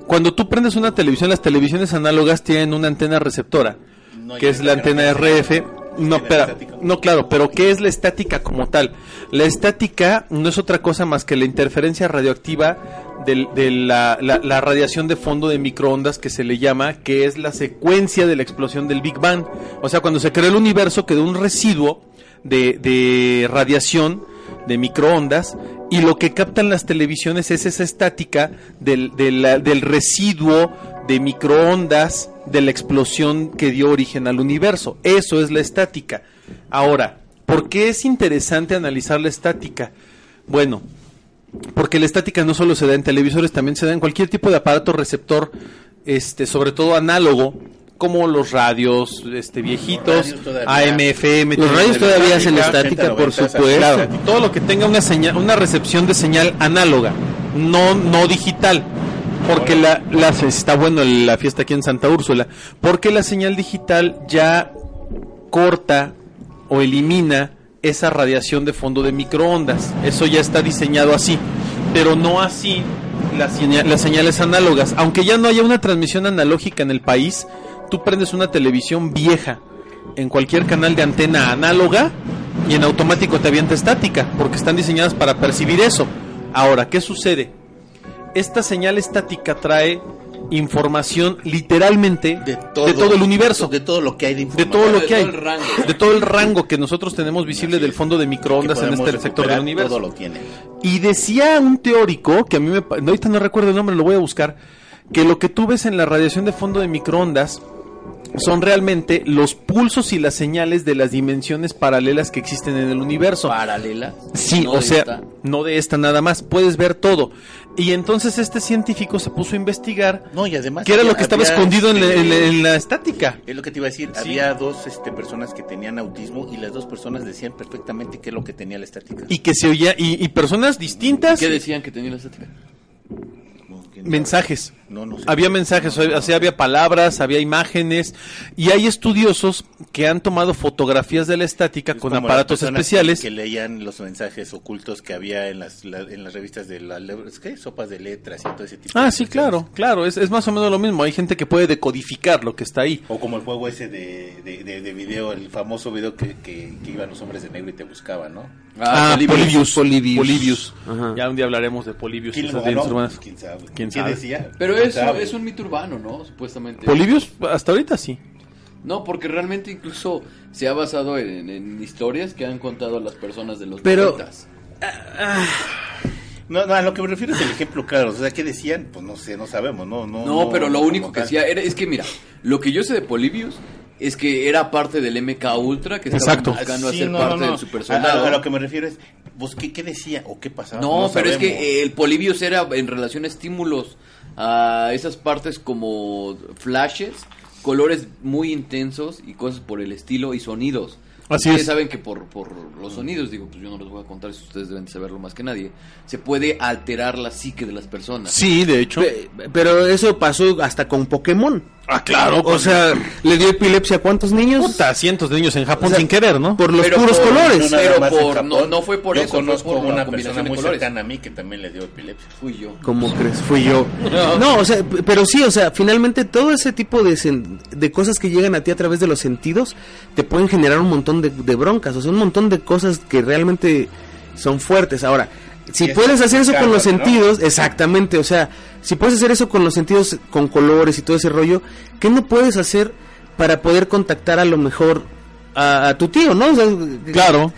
Cuando tú prendes una televisión, las televisiones análogas tienen una antena receptora, No, que es la antena. RF. No, estática. no, claro, pero ¿qué es la estática como tal? La estática no es otra cosa más que la interferencia radioactiva del- de, la, la- la radiación de fondo de microondas que se le llama, que es la secuencia de la explosión del Big Bang. O sea, cuando se creó el universo quedó un residuo de, de radiación de microondas y lo que captan las televisiones es esa estática del, de la- del residuo de microondas de la explosión que dio origen al universo. Eso es la estática. Ahora, ¿por qué es interesante analizar la estática? Bueno, porque la estática no solo se da en televisores, también se da en cualquier tipo de aparato receptor, este, sobre todo análogo, como los radios, este, viejitos, radios todavía. AM, FM. Los radios todavía hacen estática, estática, 80, por 90, supuesto. Claro, todo lo que tenga una señal, una recepción de señal análoga, no, no digital. Porque la, la, está bueno la fiesta aquí en Santa Úrsula, porque la señal digital ya corta o elimina esa radiación de fondo de microondas. Eso ya está diseñado así, pero no así las, las señales análogas. Aunque ya no haya una transmisión analógica en el país, tú prendes una televisión vieja en cualquier canal de antena análoga y en automático te avienta estática, porque están diseñadas para percibir eso. Ahora, ¿qué sucede? Esta señal estática trae información literalmente de todo, el universo. De todo lo que hay de todo lo que hay, de todo el rango. Que nosotros tenemos visible del fondo de microondas en este sector del universo. Todo lo tiene. Y decía un teórico, que a mí me... Ahorita no recuerdo el nombre, lo voy a buscar, que lo que tú ves en la radiación de fondo de microondas son realmente los pulsos y las señales de las dimensiones paralelas que existen en el universo. Paralela. Sí, no o sea, esta. no de esta nada más, puedes ver todo. Y entonces este científico se puso a investigar No, y además. qué era había- lo que estaba había, escondido en la, este, en la- en la estática. Es lo que te iba a decir. Sí. Había dos este, personas que tenían autismo y las dos personas decían perfectamente qué es lo que tenía la estática. Y que se oía, y, y personas distintas, ¿Qué decían que tenía la estática? Mensajes. No, no sé. Había mensajes, o sea, había palabras, había imágenes, y hay estudiosos que han tomado fotografías de la estática Es con las aparatos especiales. Que, que leían los mensajes ocultos que había en las, la- en las revistas de la, ¿qué? sopas de letras y todo ese tipo Ah, de sí, claro, claro, es, es más o menos lo mismo. Hay gente que puede decodificar lo que está ahí. O como el juego ese de, de, de- de video, el famoso video que, que, que iban los hombres de negro y te buscaban, ¿no? Ah, Polybius. Polybius. Polybius. Ajá. Ya un día hablaremos de Polybius. y ¿Quién. ¿Quién sabe? ¿Quién decía? Pero Es un mito urbano, ¿no? Supuestamente. Polybius, hasta ahorita sí. No, porque realmente incluso se ha basado en, en historias que han contado las personas de los Pero- noventas. No, no, a lo que me refiero es el ejemplo claro. O sea, ¿qué decían? Pues no sé, no sabemos, ¿no? No, No, pero lo único que tal. decía era, es que mira, lo que yo sé de Polybius es que era parte del MK Ultra que estaban Exacto. buscando Sí, hacer no, parte no, no. del super A- soldado. A, a lo que me refiero es, ¿vos qué, qué decía o qué pasaba? No, pero es que eh, el Polybius era en relación a estímulos, a esas partes como flashes, colores muy intensos y cosas por el estilo y sonidos. Así Ustedes es. saben que por, por los sonidos, digo, pues yo no les voy a contar eso, ustedes deben de saberlo más que nadie, se puede alterar la psique de las personas. Sí, de hecho. Pe- Pero eso pasó hasta con Pokémon. Ah, claro. O sea, le dio epilepsia a cuántos niños? puta, cientos de niños en Japón O sea, sin querer, ¿no? Por los puros por- colores. nada Pero por- no- no fue por yo eso, fue conozco por la una combinación persona muy colores. cercana a mí que también le dio epilepsia. Fui yo. ¿Cómo crees? Fui yo. No, o sea, pero sí, o sea, finalmente todo ese tipo de, sen- de cosas que llegan a ti a través de los sentidos te pueden generar un montón de, de broncas, o sea, un montón de cosas que realmente son fuertes. Ahora, si puedes hacer eso con los sentidos, exactamente, o sea, si puedes hacer eso con los sentidos, con colores y todo ese rollo, ¿qué no puedes hacer para poder contactar a lo mejor a, a tu tío, ¿no? O sea, Claro.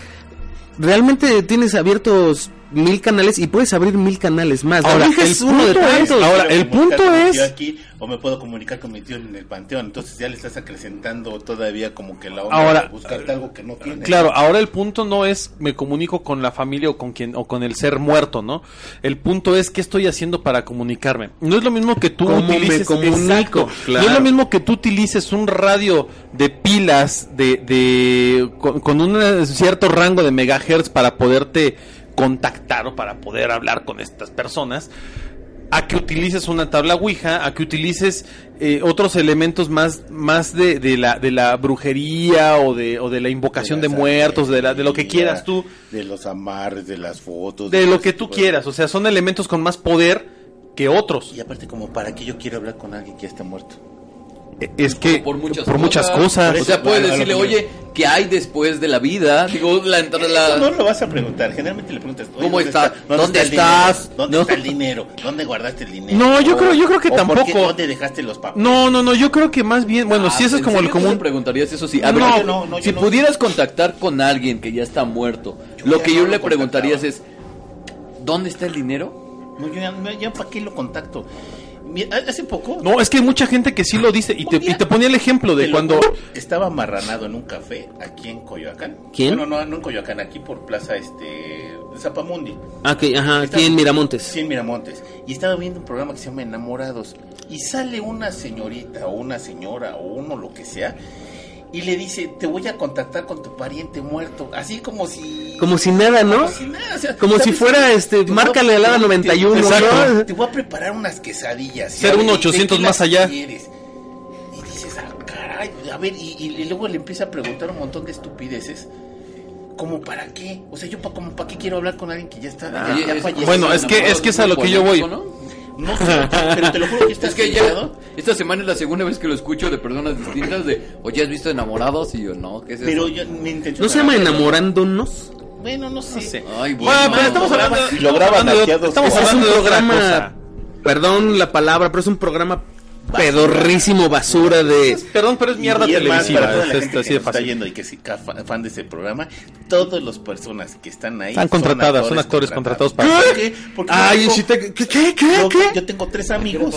realmente tienes abiertos mil canales y puedes abrir mil canales más. Ahora, el es uno de punto es- ahora, el punto es- aquí o me puedo comunicar con mi tío en el panteón. Entonces ya le estás acrecentando todavía como que la onda Ahora, de buscarte algo que no tiene. Claro, ahora el punto no es me comunico con la familia o con quien o con el ser muerto, ¿no? El punto es qué estoy haciendo para comunicarme. No es lo mismo que tú ¿Cómo me utilices comunico? Exacto. Claro. No es lo mismo que tú utilices un radio de pilas de, de con, con un cierto rango de megahertz para poderte contactar o para poder hablar con estas personas a que utilices una tabla Ouija, a que utilices eh, otros elementos más, más de, de la, de la brujería o de, o de la invocación de, la muertos, de, la, de lo que quieras tú, De los amarres, de las fotos. de lo que tú quieras. O sea, son elementos con más poder que otros. Y aparte como para que yo quiero hablar con alguien que ya está muerto. Es que por muchas por muchas cosas. cosas. O sea, puedes decirle, oye, ¿qué hay después de la vida? Digo, la entrada, Eso no la... lo vas a preguntar. Generalmente le preguntas, ¿Cómo ¿dónde está? ¿Dónde el estás? dinero? ¿Dónde No. está el dinero? ¿Dónde guardaste el dinero? No, yo O- creo- yo creo que o ¿por qué- tampoco. ¿Dónde dejaste los papeles? No, no, no, yo creo que más bien, bueno, Ah, si eso es ¿en como el común. preguntarías eso sí. A No, ver, no, no, yo si no. pudieras contactar con alguien que ya está muerto, Yo lo que no yo le preguntarías es, ¿dónde está el dinero? No, yo ya, ya para qué lo contacto. Hace poco... No, es que hay mucha gente que sí lo dice y te, y te ponía el ejemplo de cuando estaba amarranado en un café aquí en Coyoacán. ¿Quién? Bueno, no, no en Coyoacán, aquí por Plaza este Zapamundi. Ah, que, ajá, aquí en Miramontes. Sí, en Miramontes. Y estaba viendo un programa que se llama Enamorados. Y sale una señorita o una señora o uno lo que sea. Y le dice, te voy a contactar con tu pariente muerto. Así como si... Como si nada, ¿no? Como si nada, o sea, Como si fuera, este, Te márcale te- 91, Exacto. ¿no? Te voy a preparar unas quesadillas. Ser un ver, 800 ¿de qué más allá. quieres? Y dices, ah, caray, a ver, y, y- y luego le empieza a preguntar un montón de estupideces. ¿Cómo para qué? O sea, yo pa, como para qué quiero hablar con alguien que ya está ya- Oye, ya es- falleció? Bueno, es que- es que es a lo que yo voy. ¿no? No sé, pero te lo juro que está Es que ya, esta semana es la segunda vez que lo escucho de personas distintas de, oye, ¿has visto Enamorados? Y yo, no, ¿qué es eso? Pero yo, mi intención ¿No se llama enamorándonos? Bueno, no sé. sé. Ay, Bueno, bueno, pero estamos hablando, lo estamos hablando de otra cosa. programa, perdón la palabra, pero es un programa pedorrísimo basura de... Perdón, pero es mierda televisiva. es- es así de está yendo y que es fan de ese programa, todas las personas que están ahí Están contratadas, son actores contratados para- ¿Por qué? Porque Ay, yo si tengo- te- ¿qué, qué, qué, yo, qué? yo tengo tres amigos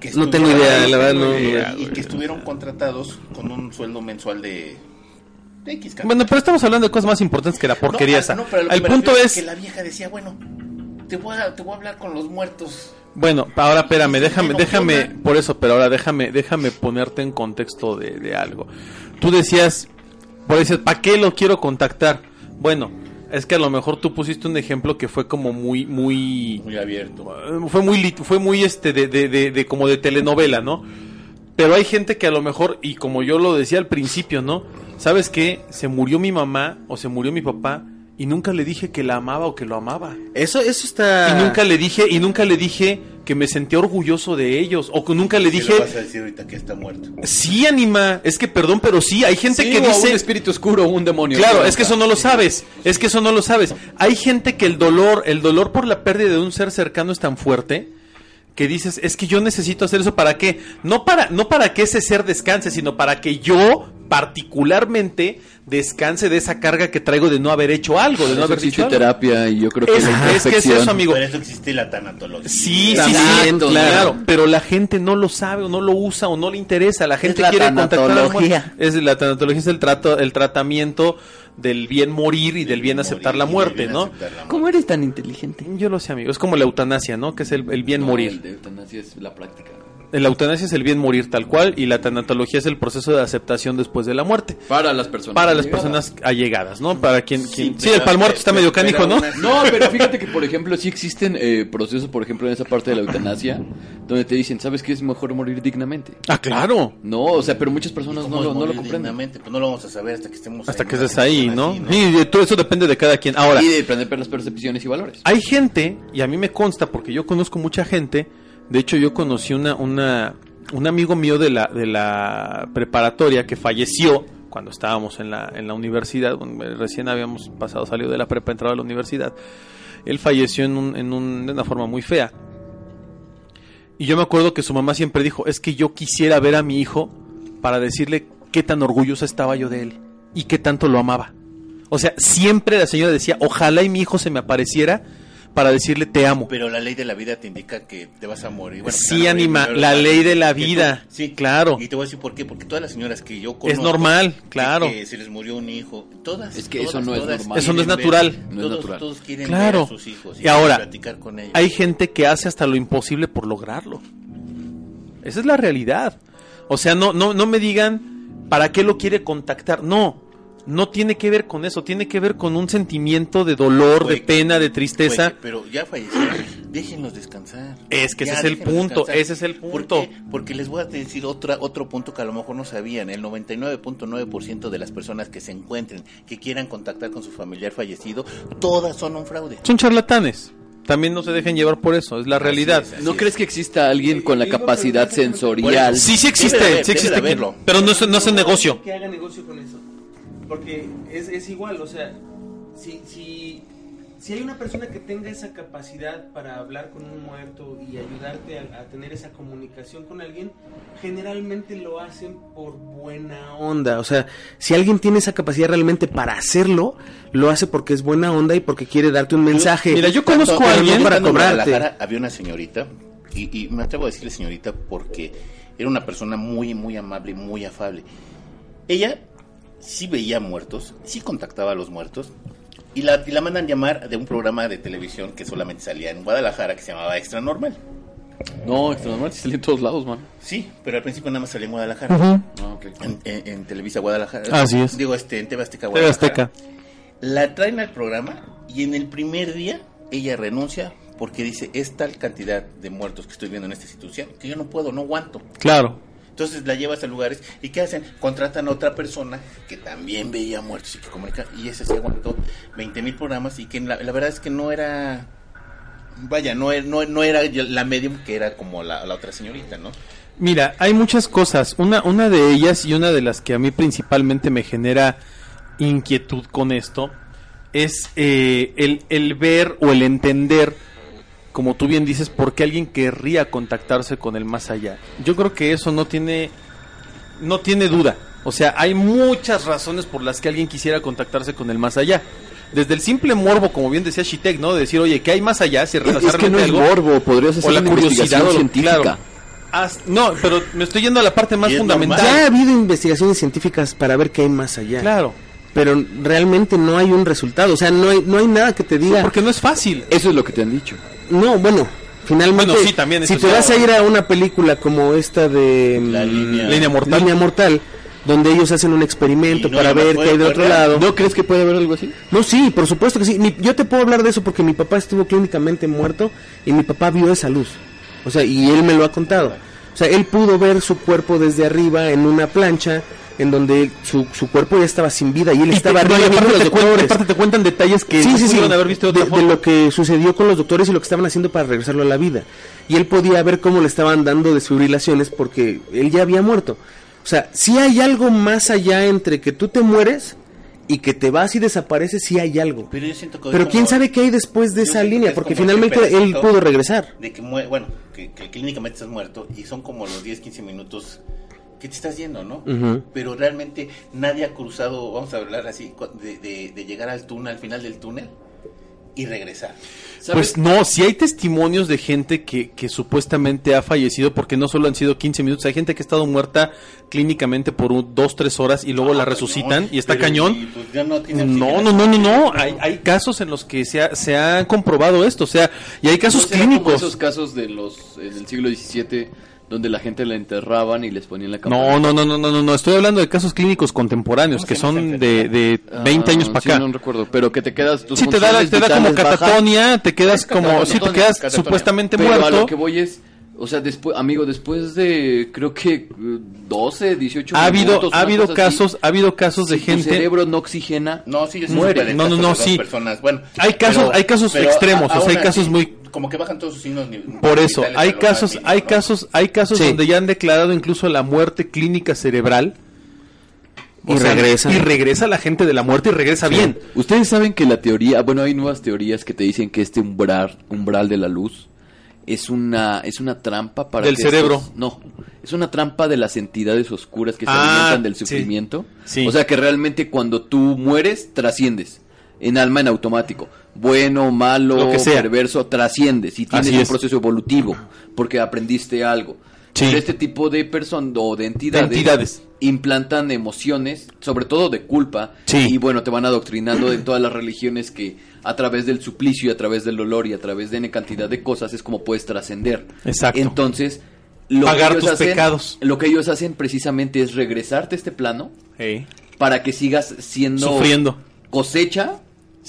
que No tengo idea, ahí, la verdad, no, y- no. y que estuvieron contratados con un sueldo mensual de, X. Bueno, pero estamos hablando de cosas más importantes que la porquería No, esa. no, pero El punto es, que la vieja decía, bueno, te voy a, te voy a hablar con los muertos. Bueno, ahora espérame, déjame, Bueno, ¿qué déjame, por eso, pero ahora déjame, déjame ponerte en contexto de, de algo. Tú decías, por decías, ¿para qué lo quiero contactar? Bueno, es que a lo mejor tú pusiste un ejemplo que fue como muy, muy, Muy abierto. Fue muy lit- fue muy este de, de, de, de como de telenovela, ¿no? Pero hay gente que a lo mejor, y como yo lo decía al principio, ¿no? ¿Sabes qué? Se murió mi mamá o se murió mi papá y nunca le dije que la amaba o que lo amaba. Eso, eso está... Y nunca le dije, y nunca le dije que me sentía orgulloso de ellos. O que nunca le ¿Qué dije, vas a decir ahorita que está muerto? sí, anima, es que perdón, pero sí, hay gente Sí, que o dice... un espíritu oscuro o un demonio. Claro, es que eso no lo sabes. Es que eso no lo sabes. Hay gente que el dolor, el dolor por la pérdida de un ser cercano es tan fuerte que dices, es que yo necesito hacer eso para qué? No para no para que ese ser descanse, sino para que yo particularmente descanse de esa carga que traigo de no haber hecho algo, de no Eso haber existe dicho algo. terapia y yo creo que Es, la es que es eso, amigo. Por eso existe la tanatología. Sí, sí, sí, claro. claro, pero la gente no lo sabe o no lo usa o no le interesa. La gente la quiere contactar. Es la tanatología es el trato, el tratamiento del bien morir y del bien aceptar la muerte, ¿no? aceptar la muerte. ¿Cómo eres tan inteligente? Yo lo sé, amigo. Es como la eutanasia, ¿no? Que es el, el bien No, morir. El de eutanasia es la práctica. La eutanasia es el bien morir tal cual y la tanatología es el proceso de aceptación después de la muerte. Para las personas. Para las allegadas. personas allegadas, ¿no? Para quien... quien... Sí, el pal muerto está medio cánico, ¿no? No, pero fíjate que, por ejemplo, sí existen eh, procesos, por ejemplo, en esa parte de la eutanasia, donde te dicen, ¿sabes qué es mejor morir dignamente? Ah, claro. No, o sea, pero muchas personas ¿Cómo no, lo- no lo comprenden. dignamente? Pues no lo vamos a saber hasta que estemos Hasta en que estés ahí, ¿no? así, Y de todo eso depende de cada quien. Ahora, Y de aprender las percepciones y valores. hay gente, y a mí me consta porque yo conozco mucha gente, de hecho yo conocí una, una, un amigo mío de la, de la preparatoria que falleció cuando estábamos en la, en la universidad, bueno, recién habíamos pasado, salido de la prepa, entrado a la universidad, él falleció en, un, en un- de una forma muy fea. Y yo me acuerdo que su mamá siempre dijo, es que yo quisiera ver a mi hijo para decirle qué tan orgullosa estaba yo de él y qué tanto lo amaba. O sea, siempre la señora decía, ojalá y mi hijo se me apareciera para decirle te amo. Pero la ley de la vida te indica que te vas a morir. Bueno, Sí, morir anima, la ley de la tú. vida, Sí, claro. Y te voy a decir por qué. Porque todas las señoras que yo conozco. normal, que- claro. Que se les murió un hijo. Todas. Es que todas, eso no es normal. Eso no es natural. ver- No es todos, natural. todos quieren Claro. ver a sus hijos. Y ahora, platicar con ellos. Hay gente que hace hasta lo imposible por lograrlo. Esa es la realidad. O sea, no, no, no me digan para qué lo quiere contactar. No, no tiene que ver con eso. Tiene que ver con un sentimiento de dolor, de pena, de tristeza. pero ya fallecieron. Déjenlos descansar. Es que ese es el punto, descansar. ese es el ¿Por punto. qué? Porque les voy a decir otra, otro punto que a lo mejor no sabían. El 99.9% de las personas que se encuentren, que quieran contactar con su familiar fallecido, todas son un fraude. Son charlatanes. También no se dejen llevar por eso, es la realidad. es, así ¿No es. crees que exista alguien con la capacidad sensorial? Sí, sí existe, Debe sí existe. Pero no es, no es negocio. Que haga negocio con eso. Porque es, es igual, o sea, si, si, si hay una persona que tenga esa capacidad para hablar con un muerto y ayudarte a, a tener esa comunicación con alguien, generalmente lo hacen por buena onda. O sea, si alguien tiene esa capacidad realmente para hacerlo, lo hace porque es buena onda y porque quiere darte un mensaje. Mira, yo conozco a alguien para cobrarte. Había una señorita, y, y me atrevo a decirle señorita porque era una persona muy, muy amable muy afable. Ella sí veía muertos, sí contactaba a los muertos, y la, y la mandan llamar de un programa de televisión que solamente salía en Guadalajara, que se llamaba Extra Normal. No, extra normal, sí salía en todos lados, man. Sí, pero al principio nada más salía en Guadalajara. Ah, en, en- en Televisa Guadalajara. Así es. Digo, este, en TV Azteca TV Guadalajara. Azteca. La traen al programa y en el primer día ella renuncia porque dice, es tal cantidad de muertos que estoy viendo en esta institución que yo no puedo, no aguanto. Claro. Entonces la llevas a lugares y ¿qué hacen? Contratan a otra persona que también veía muertos y que comunica y ese se aguantó 20 mil programas y que la, verdad es que no era, vaya, no, no, no era la medium que era como la, la otra señorita, ¿no? Mira, hay muchas cosas. Una, una de ellas y una de las que a mí principalmente me genera inquietud con esto es eh, el, el ver o el entender, como tú bien dices, por qué alguien querría contactarse con el más allá. Yo creo que eso no tiene, no tiene duda. O sea, hay muchas razones por las que alguien quisiera contactarse con el más allá. Desde el simple morbo, como bien decía Shitek, ¿no? De decir, oye, ¿qué hay más allá? Si Es, es que no es algo. morbo, podrías hacer o la una curiosidad o lo- científica. claro. No, pero me estoy yendo a la parte más fundamental. Ya ha habido investigaciones científicas para ver qué hay más allá. Claro. Pero realmente no hay un resultado. O sea, no hay, no hay nada que te diga. Porque no es fácil. Eso es lo que te han dicho. No, bueno, finalmente. Bueno, sí, también, Si te vas a ir a una película como esta de. La mm, línea- Línea mortal. Línea Mortal, donde ellos hacen un experimento no, para ver qué hay del otro real. lado. ¿No crees que puede haber algo así? No, sí, por supuesto que sí. Mi- yo te puedo hablar de eso porque mi papá estuvo clínicamente muerto y mi papá vio esa luz. O sea, y él me lo ha contado. O sea, él pudo ver su cuerpo desde arriba en una plancha en donde su, su cuerpo ya estaba sin vida y él Y estaba no, arriba viendo aparte, los te cuentan, doctores. aparte te cuentan detalles que no pudieron haber visto de lo que sucedió con los doctores y lo que estaban haciendo para regresarlo a la vida. Y él podía ver cómo le estaban dando desfibrilaciones porque él ya había muerto. O sea, si hay algo más allá entre que tú te mueres y que te vas y desapareces, sí hay algo. Pero yo siento que Pero quién sabe qué hay después de esa línea, es porque finalmente él pudo regresar. De que, mue- bueno, que, que clínicamente estás muerto y son como los 10, 15 minutos que te estás yendo, ¿no? Pero realmente nadie ha cruzado, vamos a hablar así, de, de- de llegar al túnel, al final del túnel y regresar. Pues no, si hay testimonios de gente que, que supuestamente ha fallecido, porque no solo han sido 15 minutos, hay gente que ha estado muerta clínicamente por un, dos, tres horas y luego la Ah, resucitan y está cañón. y, pues, ya no, tiene No, no, no, no, no. Hay, hay casos en los que se ha, se ha comprobado esto, o sea, y hay casos ¿No será como clínicos. esos casos de los en el siglo XVII donde la gente la enterraban y les ponían la campana. No, no, no, no, no, no, no, estoy hablando de casos clínicos contemporáneos ¿Cómo que son de, de Ah, 20 años para sí, acá. no recuerdo, pero que te quedas tus Sí, te da, te da como catatonia, te quedas como, sí, te quedas catatonia. supuestamente pero a muerto. lo que voy es, o sea, después, amigo, después de creo que eh, 12, 18 Ha habido, minutos, ha habido casos, así, ha habido casos de si tu gente. cerebro no oxigena, No, sí, Muere. No, no, no, sí. personas. Bueno, Hay casos- hay casos extremos, o sea, hay casos muy- Como que bajan todos sus signos. Por eso, hay casos, mínimo, hay ¿no? casos, hay casos Sí. donde ya han declarado incluso la muerte clínica cerebral. Y regresa. Y regresa la gente de la muerte y regresa bien. Ustedes saben que la teoría, bueno, hay nuevas teorías que te dicen que este umbral, umbral de la luz es una es una trampa para Del que cerebro. estos- no, es una trampa de las entidades oscuras que se Ah, alimentan del sí. sufrimiento. Sí. O sea que realmente cuando tú mueres trasciendes en alma en automático, bueno, malo, Lo que sea. perverso, trasciendes y tienes Así un es. proceso evolutivo porque aprendiste algo. Sí. Este tipo de personas o de entidades, De entidades. implantan emociones, sobre todo de culpa, Sí. y bueno, te van adoctrinando en todas las religiones que a través del suplicio y a través del dolor y a través de N cantidad de cosas es como puedes trascender. Exacto. Entonces, lo Pagar que ellos tus hacen, pecados. Lo que ellos hacen precisamente es regresarte a este plano para que sigas siendo Sufriendo. cosecha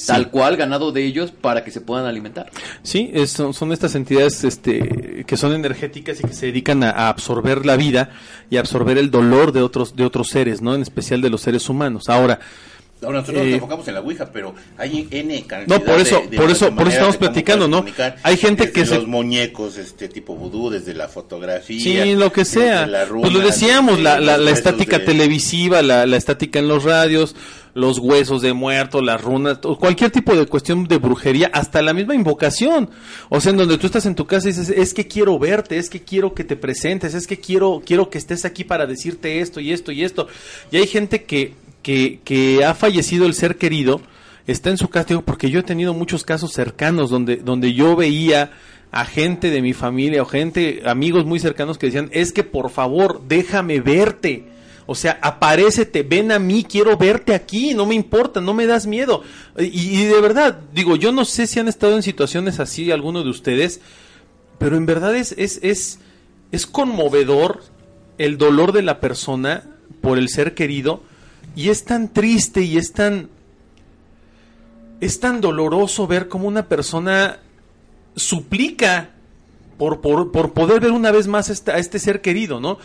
tal cual ganado de ellos para que se puedan alimentar. Sí, es- son, son estas entidades este, que son energéticas y que se dedican a, a absorber la vida y a absorber el dolor de otros, de otros seres, ¿no? En especial de los seres humanos. Ahora, Ahora nosotros Eh, nos enfocamos en la Ouija, pero hay N cantidad No, por eso- de- de- por eso- por eso estamos platicando, ¿no? Hay gente que se- los muñecos, este tipo vudú, desde la fotografía. Sí, lo que sea. la pues lo decíamos, la, la, la estática de- televisiva, la, la estática en los radios, los huesos de muerto, las runas, cualquier tipo de cuestión de brujería, hasta la misma invocación. O sea, en donde tú estás en tu casa y dices, es que quiero verte, es que quiero que te presentes, es que quiero, quiero que estés aquí para decirte esto y esto y esto. Y hay gente que, que, ha fallecido el ser querido, está en su casa, digo, porque yo he tenido muchos casos cercanos donde, donde yo veía a gente de mi familia o gente, amigos muy cercanos que decían, es que por favor, déjame verte. O sea, aparécete, ven a mí, quiero verte aquí, no me importa, no me das miedo. Y, y de verdad, digo, yo no sé si han estado en situaciones así alguno de ustedes, pero en verdad es, es, es, es conmovedor el dolor de la persona por el ser querido y es tan triste y es tan es tan doloroso ver cómo una persona suplica por, por, por poder ver una vez más esta- a este ser querido, ¿no?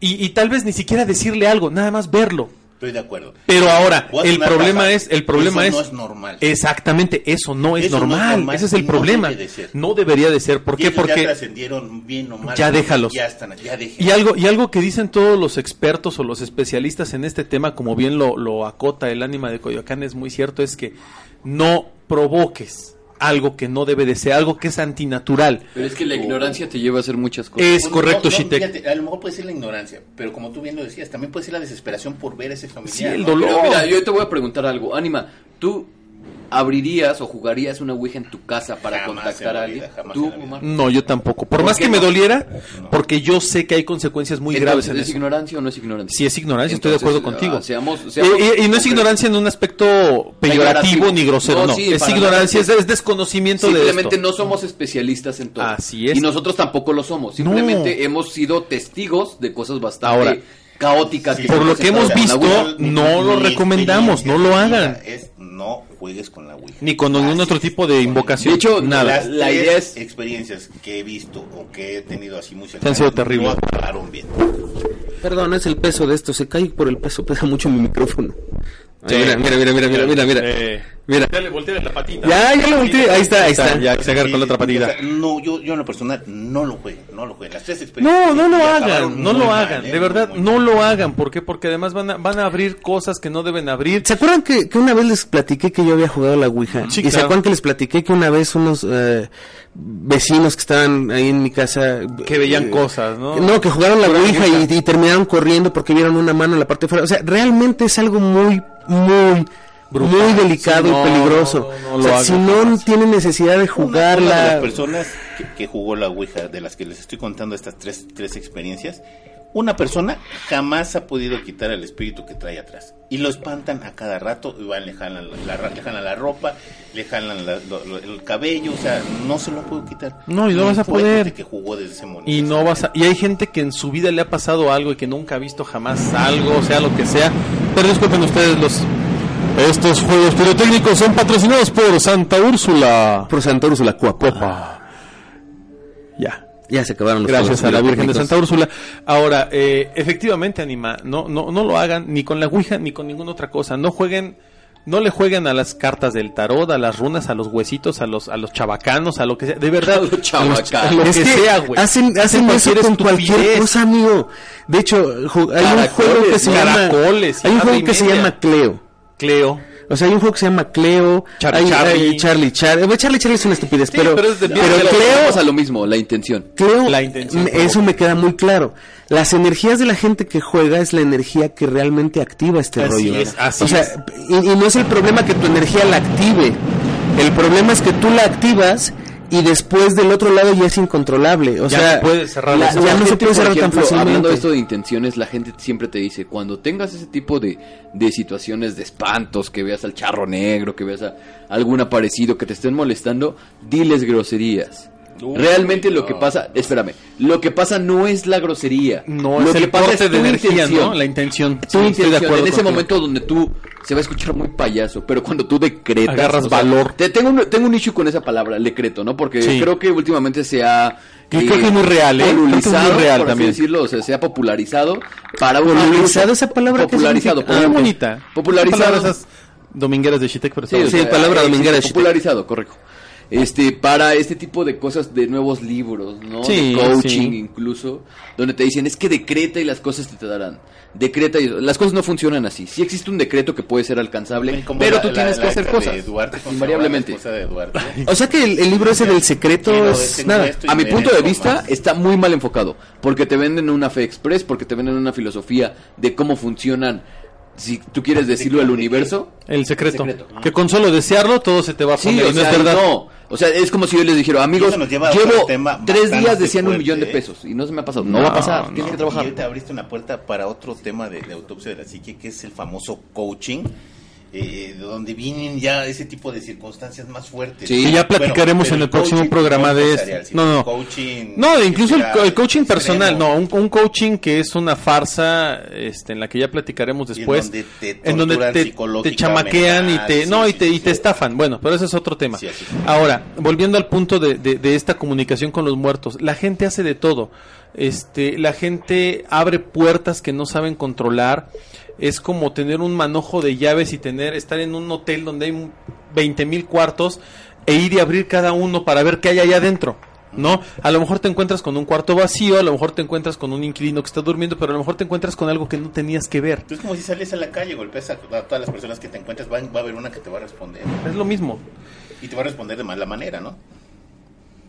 Y, y tal vez ni siquiera decirle algo, nada más verlo. Estoy de acuerdo. Pero ahora, el problema es, el problema Eso es, no es normal. Exactamente, eso no es, Eso no es normal. Ese es el no problema. debe de ser. No debería de ser. ¿Por qué? ellos ya Porque trascendieron bien o mal. Ya déjalos. Ya están, ya déjenlos. y algo, y algo que dicen todos los expertos o los especialistas en este tema, como bien lo, lo acota el ánima de Coyoacán, es muy cierto, es que no provoques algo que no debe de ser, algo que es antinatural. Pero es que la ignorancia te lleva a hacer muchas cosas. Es correcto, no, no, Shitek. fíjate, a lo mejor puede ser la ignorancia, pero como tú bien lo decías, también puede ser la desesperación por ver a ese familiar. Sí, el ¿no? dolor. Pero mira, yo te voy a preguntar algo. Anima, ¿tú abrirías o jugarías una Ouija en tu casa para Jamás contactar a alguien? No, yo tampoco. Por, ¿Por más que me no? doliera, porque yo sé que hay consecuencias muy graves en ¿Es eso. ignorancia o no es ignorancia? Sí, es ignorancia, estoy de acuerdo contigo. ah, seamos- Y- seamos y, y no es ignorancia en un aspecto peyorativo ni grosero, no. No, sí, es ignorancia, es, es desconocimiento de Simplemente esto. no somos especialistas en todo. Así es. Y nosotros tampoco lo somos. Simplemente hemos sido testigos de cosas bastante Ahora, caóticas. Sí, que por lo que hemos visto, no lo recomendamos, no lo hagan. Es no juegues con la Ouija. Ni con ningún Así. otro tipo de invocación. De hecho, nada. Las La tres idea es- experiencias que he visto o que he tenido así muy han cercanas sido terribles. no bien. Perdón, es el peso de esto. Se cae por el peso, pesa mucho mi micrófono. Ay, Sí. Mira, mira, mira, mira, mira, mira, mira. Eh, Mira. Ya le volteé la patita. Ya, ya lo volteé. Ahí está, ahí está. Ya se agarra con la otra O patita. sea, no, yo, yo en lo personal no lo juego, no lo juego. Las tres experiencias. No, no lo hagan, no lo mal, hagan, ¿eh? de verdad, Muy, muy no mal. lo hagan, ¿por qué? Porque además van a, van a abrir cosas que no deben abrir. ¿Se acuerdan que, que una vez les platiqué que yo había jugado la Ouija? Sí, y se acuerdan que les platiqué que una vez unos eh, vecinos que estaban ahí en mi casa... Que veían eh, cosas, ¿no? No, que jugaron la Ouija. y, y terminaron corriendo porque vieron una mano en la parte de fuera. O sea, realmente es algo muy, muy... Brutal. Muy delicado Sí, no, y peligroso. no, no, no o sea, si no tiene necesidad de Una- jugarla. Una de las personas que, que jugó la Ouija, de las que les estoy contando estas tres, tres experiencias, Una persona jamás ha podido quitar el espíritu que trae atrás. Y lo espantan a cada rato, y van, le jalan la, la- le jalan la ropa, le jalan la- lo- lo- el cabello, o sea, no se lo puedo quitar. No, y no vas a poder. gente que jugó desde ese momento. Y no vas a, y hay gente que en su vida le ha pasado algo y que nunca ha visto jamás algo, sea lo que sea. Pero disculpen ustedes los estos juegos pirotécnicos son patrocinados por Santa Úrsula. Por Santa Úrsula, Cuapa. Ya. Ya se acabaron los Gracias a la Virgen de. Santa Úrsula. Ahora, eh, efectivamente, Anima, no, no, no lo hagan ni con la Ouija ni con ninguna otra cosa. No jueguen, no le jueguen a las cartas del tarot, a las runas, a los huesitos, a los, a los chabacanos, a lo que sea. De verdad, A los chabacanos. a lo que que sea, güey. hacen, hacen eso con cualquier cosa, amigo. De hecho, hay un juego que se llama. Hay un juego que se llama Cleo. Cleo. O sea, hay un juego que se llama Cleo. Charlie hay, Charlie. hay Charlie Charlie. Bueno, Charlie Charlie es una estupidez, pero, pero es de- pero pero Cleo, Vamos a lo mismo, la intención. Cleo, La intención eso me queda muy claro. Las energías de la gente que juega es la energía que realmente activa este Así rollo. es, así o sea, es. Y, y no es el problema que tu energía la active. El problema es que tú la activas y después del otro lado ya es incontrolable. O Ya sea, no puedes cerrar la- ya no se puede por cerrar tan ejemplo, fácilmente. Hablando de esto de intenciones, la gente siempre te dice, cuando tengas ese tipo de, de situaciones de espantos, que veas al charro negro, que veas a algún aparecido que te estén molestando, diles groserías. Uy, Realmente lo que pasa, espérame, lo que pasa no es la grosería. No, lo es el pasa de tu energía, intención. ¿no? La intención. Tu Sí, estoy de intención, acuerdo en ese contigo. momento donde tú se va a escuchar muy payaso, pero cuando tú decretas, Agarras o sea, valor. te- tengo un tengo un issue con esa palabra, decreto, ¿no? Porque Sí. creo que últimamente se ha Yo creo que es muy real, ¿eh? Que es muy real por así también. decirlo, o sea, se ha popularizado para ¿Popularizado esa palabra popularizado, significa? Ah, por- bonita. popularizado, Palabras esas domingueras de Shitek, pero Sí, sí, palabra eh, dominguera de Shitek. popularizado, correcto. Este, para este tipo de cosas de nuevos libros, ¿no? Sí, de coaching sí. incluso, donde te dicen, es que decreta y las cosas te, te darán. Decreta y las cosas no funcionan así. Sí existe un decreto que puede ser alcanzable, Como pero la- tú la- tienes la que hacer cosas. Duarte invariablemente. esposa de Duarte. O sea que el, el libro ese del secreto es nada. A mi punto de vista más. está muy mal enfocado, porque te venden una fe express, porque te venden una filosofía de cómo funcionan, si tú quieres decirlo, el universo. El secreto. Secreto. Que con solo desearlo todo se te va a Sí, poner. o y no es verdad. no. O sea, es como si yo les dijera, amigos, llevo tres días deseando un fuerte, millón de ¿eh? pesos y no se me ha pasado. No, va a pasar, tienes que Y trabajar. ahorita abriste una puerta para otro tema de, de autopsia de la psique, que es el famoso coaching, eh, de donde vienen ya ese tipo de circunstancias más fuertes. Sí. Ya platicaremos en el próximo programa de sino No, no. Coaching No, incluso el, el coaching personal, no, un, un coaching que es una farsa, este, en la que ya platicaremos en después, donde te en donde te, chamaquean y te, Ah, sí, no, y sí, te, sí, y te estafan, bueno, pero ese es otro tema. Ahora, volviendo al punto de, de, de esta comunicación con los muertos, la gente hace de todo, este, la gente abre puertas que no saben controlar, es como tener un manojo de llaves y tener, estar en un hotel donde hay 20 mil cuartos e ir y abrir cada uno para ver qué hay allá adentro. ¿No? A lo mejor te encuentras con un cuarto vacío, a lo mejor te encuentras con un inquilino que está durmiendo, pero a lo mejor te encuentras con algo que no tenías que ver. Es como si sales a la calle, golpeas a, a todas las personas que te encuentras, va, va a haber una que te va a responder. Es lo mismo. Y te va a responder de mala manera, ¿no?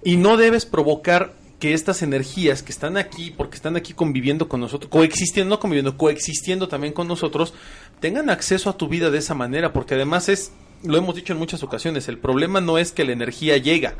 Y no debes provocar que estas energías que están aquí, porque están aquí conviviendo con nosotros, coexistiendo, no conviviendo, coexistiendo también con nosotros, tengan acceso a tu vida de esa manera, porque además es, lo hemos dicho en muchas ocasiones, el problema no es que la energía llega,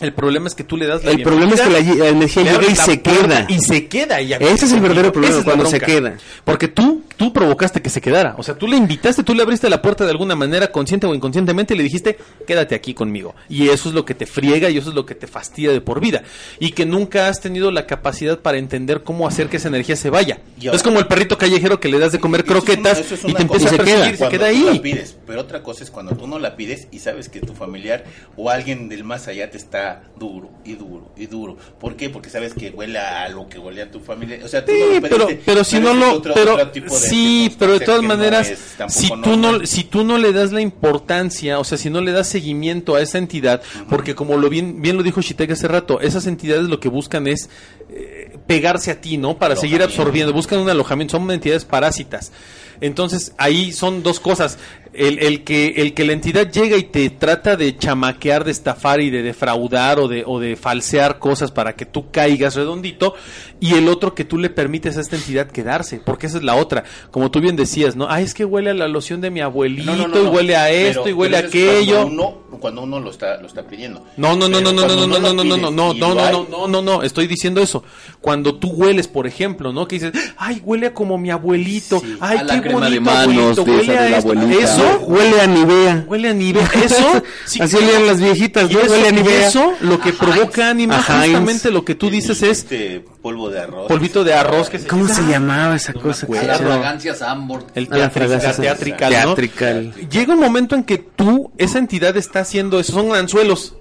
el problema es que tú le das la El problema es que la, la energía le llega y se queda. Y se queda. Y Ese es el verdadero problema, cuando se queda. Porque tú, tú provocaste que se quedara. O sea, tú le invitaste, tú le abriste la puerta de alguna manera, consciente o inconscientemente, y le dijiste, quédate aquí conmigo. Y eso es lo que te friega y eso es lo que te fastidia de por vida. Y que nunca has tenido la capacidad para entender cómo hacer que esa energía se vaya. Ahora- es como el perrito callejero que le das de comer Eso es una- croquetas es y una te empieza a se queda tú la ahí. pides, pero otra cosa es cuando tú no la pides y sabes que tu familiar o alguien del más allá te está duro y duro y duro. ¿Por qué? Porque sabes que huele a lo que huele a tu familia. O sea, tú Sí, no lo pero, pediste, pero si no lo, otro- pero otro tipo de sí, pero de todas no maneras, es si tú no, si tú no le das la importancia, o sea, si no le das seguimiento a esa entidad, porque como lo bien, bien lo dijo Shitake hace rato, esas entidades lo que buscan es eh, pegarse a ti, ¿no? Para seguir absorbiendo, buscan un alojamiento, son entidades parásitas. Entonces, ahí son dos cosas. El, el que el que la entidad llega y te trata de chamaquear, de estafar y de defraudar o de, o de falsear cosas para que tú caigas redondito y el otro que tú le permites a esta entidad quedarse, porque esa es la otra. Como tú bien decías, ¿no? Ah, es que huele a la loción de mi abuelito No, no, no, y huele a esto Pero- y huele a eso aquello. Cuando uno, cuando uno lo está, lo está pidiendo. No, no, no, no, no, no, no, no, no, no, no, no, no, no, no, no, no, no, estoy diciendo eso. Cuando tú hueles, por ejemplo, ¿no? Que dices, ay, huele a como mi abuelito, Sí. ay, A la qué bonito manos abuelito, de huele a la esto. abuelita. Eso, Huele a Nivea. huele a nivel, eso, sí, Así olían las viejitas, y ¿no? eso, Huele a y Nivea. eso, lo que provoca ánima, Ajá, justamente lo que tú dices es Este polvo de arroz. polvito de arroz que se ¿Cómo se llamaba esa cosa? que A se la echaba? fragancia Sambor. el A la teatri- fragancia la teatrical, ¿no? Teatrical. Llega un momento en que tú, esa entidad está haciendo eso, son anzuelos.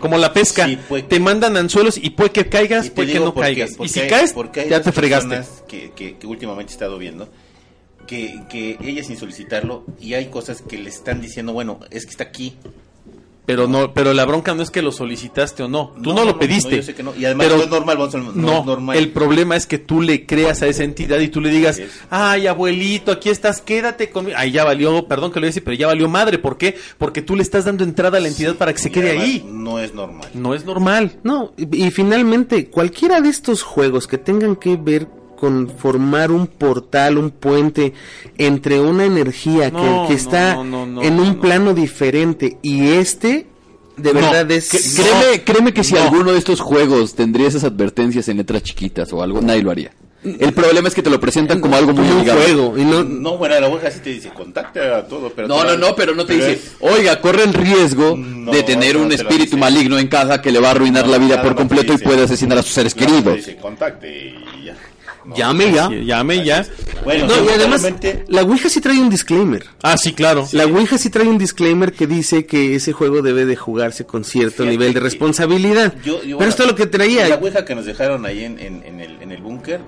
Como la pesca, Sí, te mandan anzuelos y puede que caigas, puede que no caigas. Y si caes, ya te fregaste. personas Que, que, que últimamente he estado viendo que, que ella sin solicitarlo y hay cosas que le están diciendo, bueno, es que está aquí. Pero no, pero la bronca no es que lo solicitaste o no. Tú no, lo pediste. no, yo sé que no. Y además Pero- no es normal, vamos a- no, No, es normal. el problema es que tú le creas a esa entidad y tú le digas, ay abuelito, aquí estás, quédate conmigo. Ay, ya valió, perdón que lo dice, pero ya valió madre. ¿Por qué? Porque tú le estás dando entrada a la entidad para que se quede ahí. No es normal. No es normal. No, y, y finalmente, cualquiera de estos juegos que tengan que ver con formar un portal, un puente entre una energía que- No, que, no, está no, no, no, en un no. plano diferente y este de No, verdad es Que- créeme, créeme que si No. alguno de estos juegos tendría esas advertencias en letras chiquitas o algo, nadie lo haría. El problema es que te lo presentan como algo muy amigable. juego y no No, bueno, la abuela sí te dice, contacta a todo, pero... No, no, no, pero no te dice, es- oiga, corre el riesgo No, de tener no un te espíritu maligno en casa que le va a arruinar No, la vida por completo y puede asesinar a sus seres te queridos. dice, contacte y llame ya. Llame ya. Bueno, No, y además la Ouija sí trae un disclaimer. Ah, sí, claro. La Ouija sí trae un disclaimer que dice que ese juego debe de jugarse con cierto Fíjate nivel de responsabilidad. Yo- yo, Pero bueno, esto es lo que traía. La ouija que nos dejaron ahí en, en, en el, en el búnker,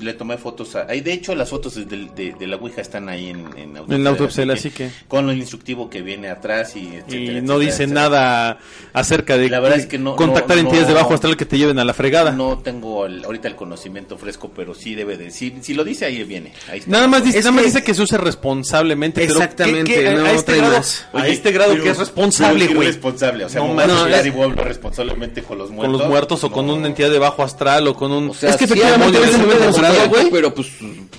le tomé fotos. A, ahí, de hecho, las fotos de, de- de la ouija están ahí en, en En la autopsia, así que- Con el instructivo que viene atrás y etcétera, Y etcétera, no dice etcétera. nada acerca de La verdad es que no- contactar no- entidades no- de bajo astral que te lleven a la fregada. No tengo el- ahorita el conocimiento fresco, pero sí debe de. Si, si lo dice, ahí viene. Ahí está. Nada más dice, nada más que- dice que se use responsablemente. pero Exactamente, ¿qué- qué- no a, este grado, más. a este grado Pero- que es responsable, pero güey. responsable, o sea, No a a hablar responsablemente con los Con muertos. los muertos o con una entidad de bajo astral o con un... O sea, Es que efectivamente güey. pero pues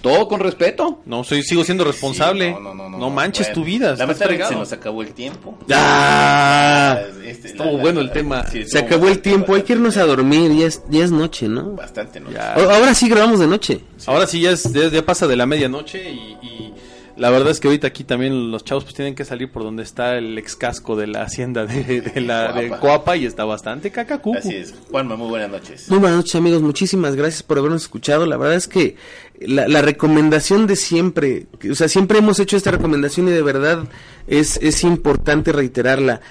todo con respeto. No, soy, sigo siendo responsable. Sí, no, manches Bueno, tu vida. Lamentablemente se nos acabó el tiempo. ¡Ah! Este, Estuvo bueno el tema. sí, Se acabó el tiempo, hay que irnos a dormir, ya es, ya es noche, ¿no? Bastante, ¿no? Ya. A- Ahora sí grabamos de noche. Ahora sí ya, es, ya, ya pasa de la medianoche y, y la verdad es que ahorita aquí también los chavos pues tienen que salir por donde está el ex casco de la hacienda de, de la de Coapa. Coapa y está bastante cacacucu. Así es. Juanma, muy buenas noches. Muy buenas noches amigos, muchísimas gracias por habernos escuchado. La verdad es que la, la recomendación de siempre, que- o sea, siempre hemos hecho esta recomendación y de verdad es, es importante reiterarla.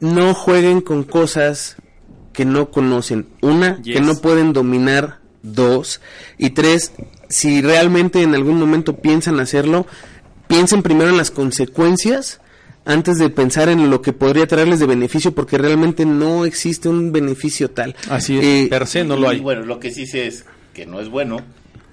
No jueguen con cosas que no conocen. Una, Yes. que no pueden dominar. Dos. Y tres, si realmente en algún momento piensan hacerlo, piensen primero en las consecuencias antes de pensar en lo que podría traerles de beneficio, porque realmente no existe un beneficio tal. Así es, Eh, per se no lo hay. bueno, lo que sí sé es que no es bueno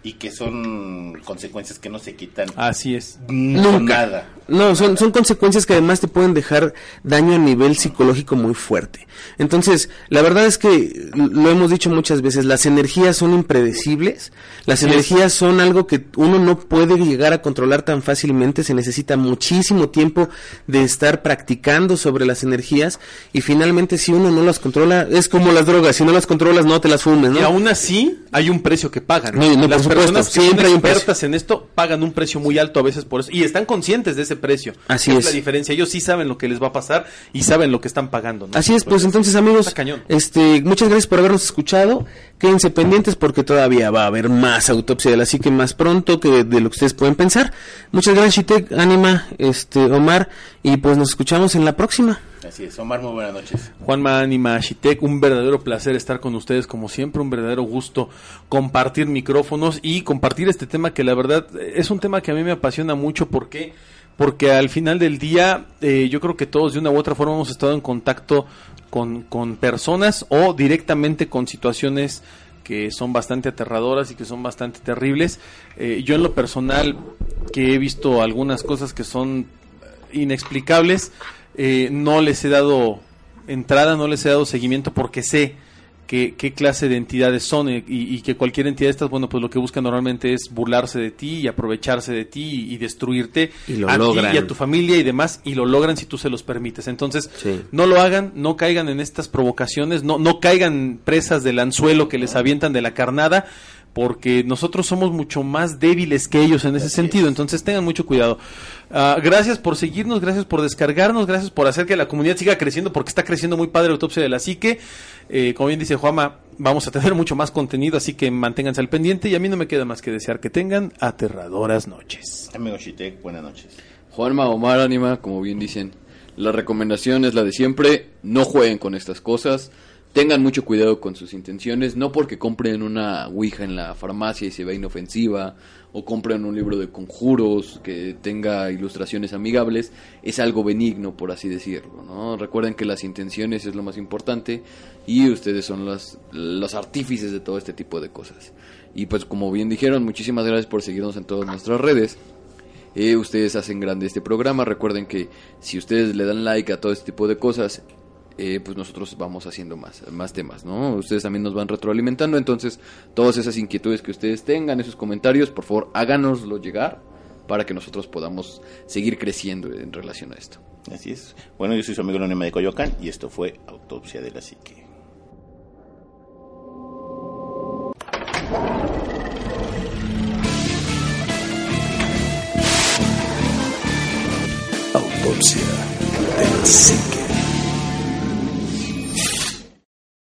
y que son consecuencias que no se quitan Así es. Nunca. nada. No, son, son consecuencias que además te pueden dejar daño a nivel psicológico muy fuerte. Entonces, la verdad es que lo hemos dicho muchas veces, las energías son impredecibles, las energías son algo que uno no puede llegar a controlar tan fácilmente, se necesita muchísimo tiempo de estar practicando sobre las energías y finalmente si uno no las controla, es como las drogas, si no las controlas no te las fumes, ¿no? Y aún así hay un precio que pagan. No, no, Las supuesto, personas que siempre son expertas en esto pagan un precio muy alto a veces por eso y están conscientes de ese precio. Así es. la diferencia. Ellos sí saben lo que les va a pasar y saben lo que están pagando. ¿no? Así es, pues entonces amigos, este, muchas gracias por habernos escuchado. Quédense pendientes porque todavía va a haber más autopsia de la psique más pronto que de, de lo que ustedes pueden pensar. Muchas gracias, Chitek, Anima, este, Omar, y pues nos escuchamos en la próxima. Así es. Omar, muy buenas noches. Juanma Anima Shitek, un verdadero placer estar con ustedes como siempre, un verdadero gusto compartir micrófonos y compartir este tema que la verdad es un tema que a mí me apasiona mucho porque porque al final del día eh, yo creo que todos de una u otra forma hemos estado en contacto con, con personas o directamente con situaciones que son bastante aterradoras y que son bastante terribles. Eh, yo en lo personal, que he visto algunas cosas que son inexplicables, eh, no les he dado entrada, no les he dado seguimiento porque sé qué, qué clase de entidades son y, y que cualquier entidad de estas, bueno, pues lo que busca normalmente es burlarse de ti y aprovecharse de ti y, destruirte Y lo a logran. ti y a tu familia y demás y lo logran si tú se los permites. Entonces, Sí. no lo hagan, no caigan en estas provocaciones, no, no caigan presas del anzuelo que les avientan de la carnada, porque nosotros somos mucho más débiles que ellos en ese sentido, entonces tengan mucho cuidado. Ah, gracias por seguirnos, gracias por descargarnos, gracias por hacer que la comunidad siga creciendo, porque está creciendo muy padre Autopsia de la Psique. Eh, como bien dice Juama, vamos a tener mucho más contenido, así que manténganse al pendiente y a mí no me queda más que desear que tengan aterradoras noches. Amigo Shitek, buenas noches. Juanma Omar Anima, como bien dicen, la recomendación es la de siempre, no jueguen con estas cosas, tengan mucho cuidado con sus intenciones, no porque compren una Ouija en la farmacia y se vea inofensiva, o compren un libro de conjuros que tenga ilustraciones amigables, es algo benigno, por así decirlo, ¿no? Recuerden que las intenciones es lo más importante y ustedes son los, los artífices de todo este tipo de cosas. Y pues como bien dijeron, muchísimas gracias por seguirnos en todas nuestras redes. Eh, ustedes hacen grande este programa. Recuerden que si ustedes le dan like a todo este tipo de cosas, eh, pues nosotros vamos haciendo más, más temas, ¿no? Ustedes también nos van retroalimentando. Entonces, todas esas inquietudes que ustedes tengan, esos comentarios, por favor, háganoslo llegar para que nosotros podamos seguir creciendo en relación a esto. Así es. Bueno, yo soy su amigo Anónima de Coyoacán y esto fue Autopsia de la Psique. Autopsia de la psique.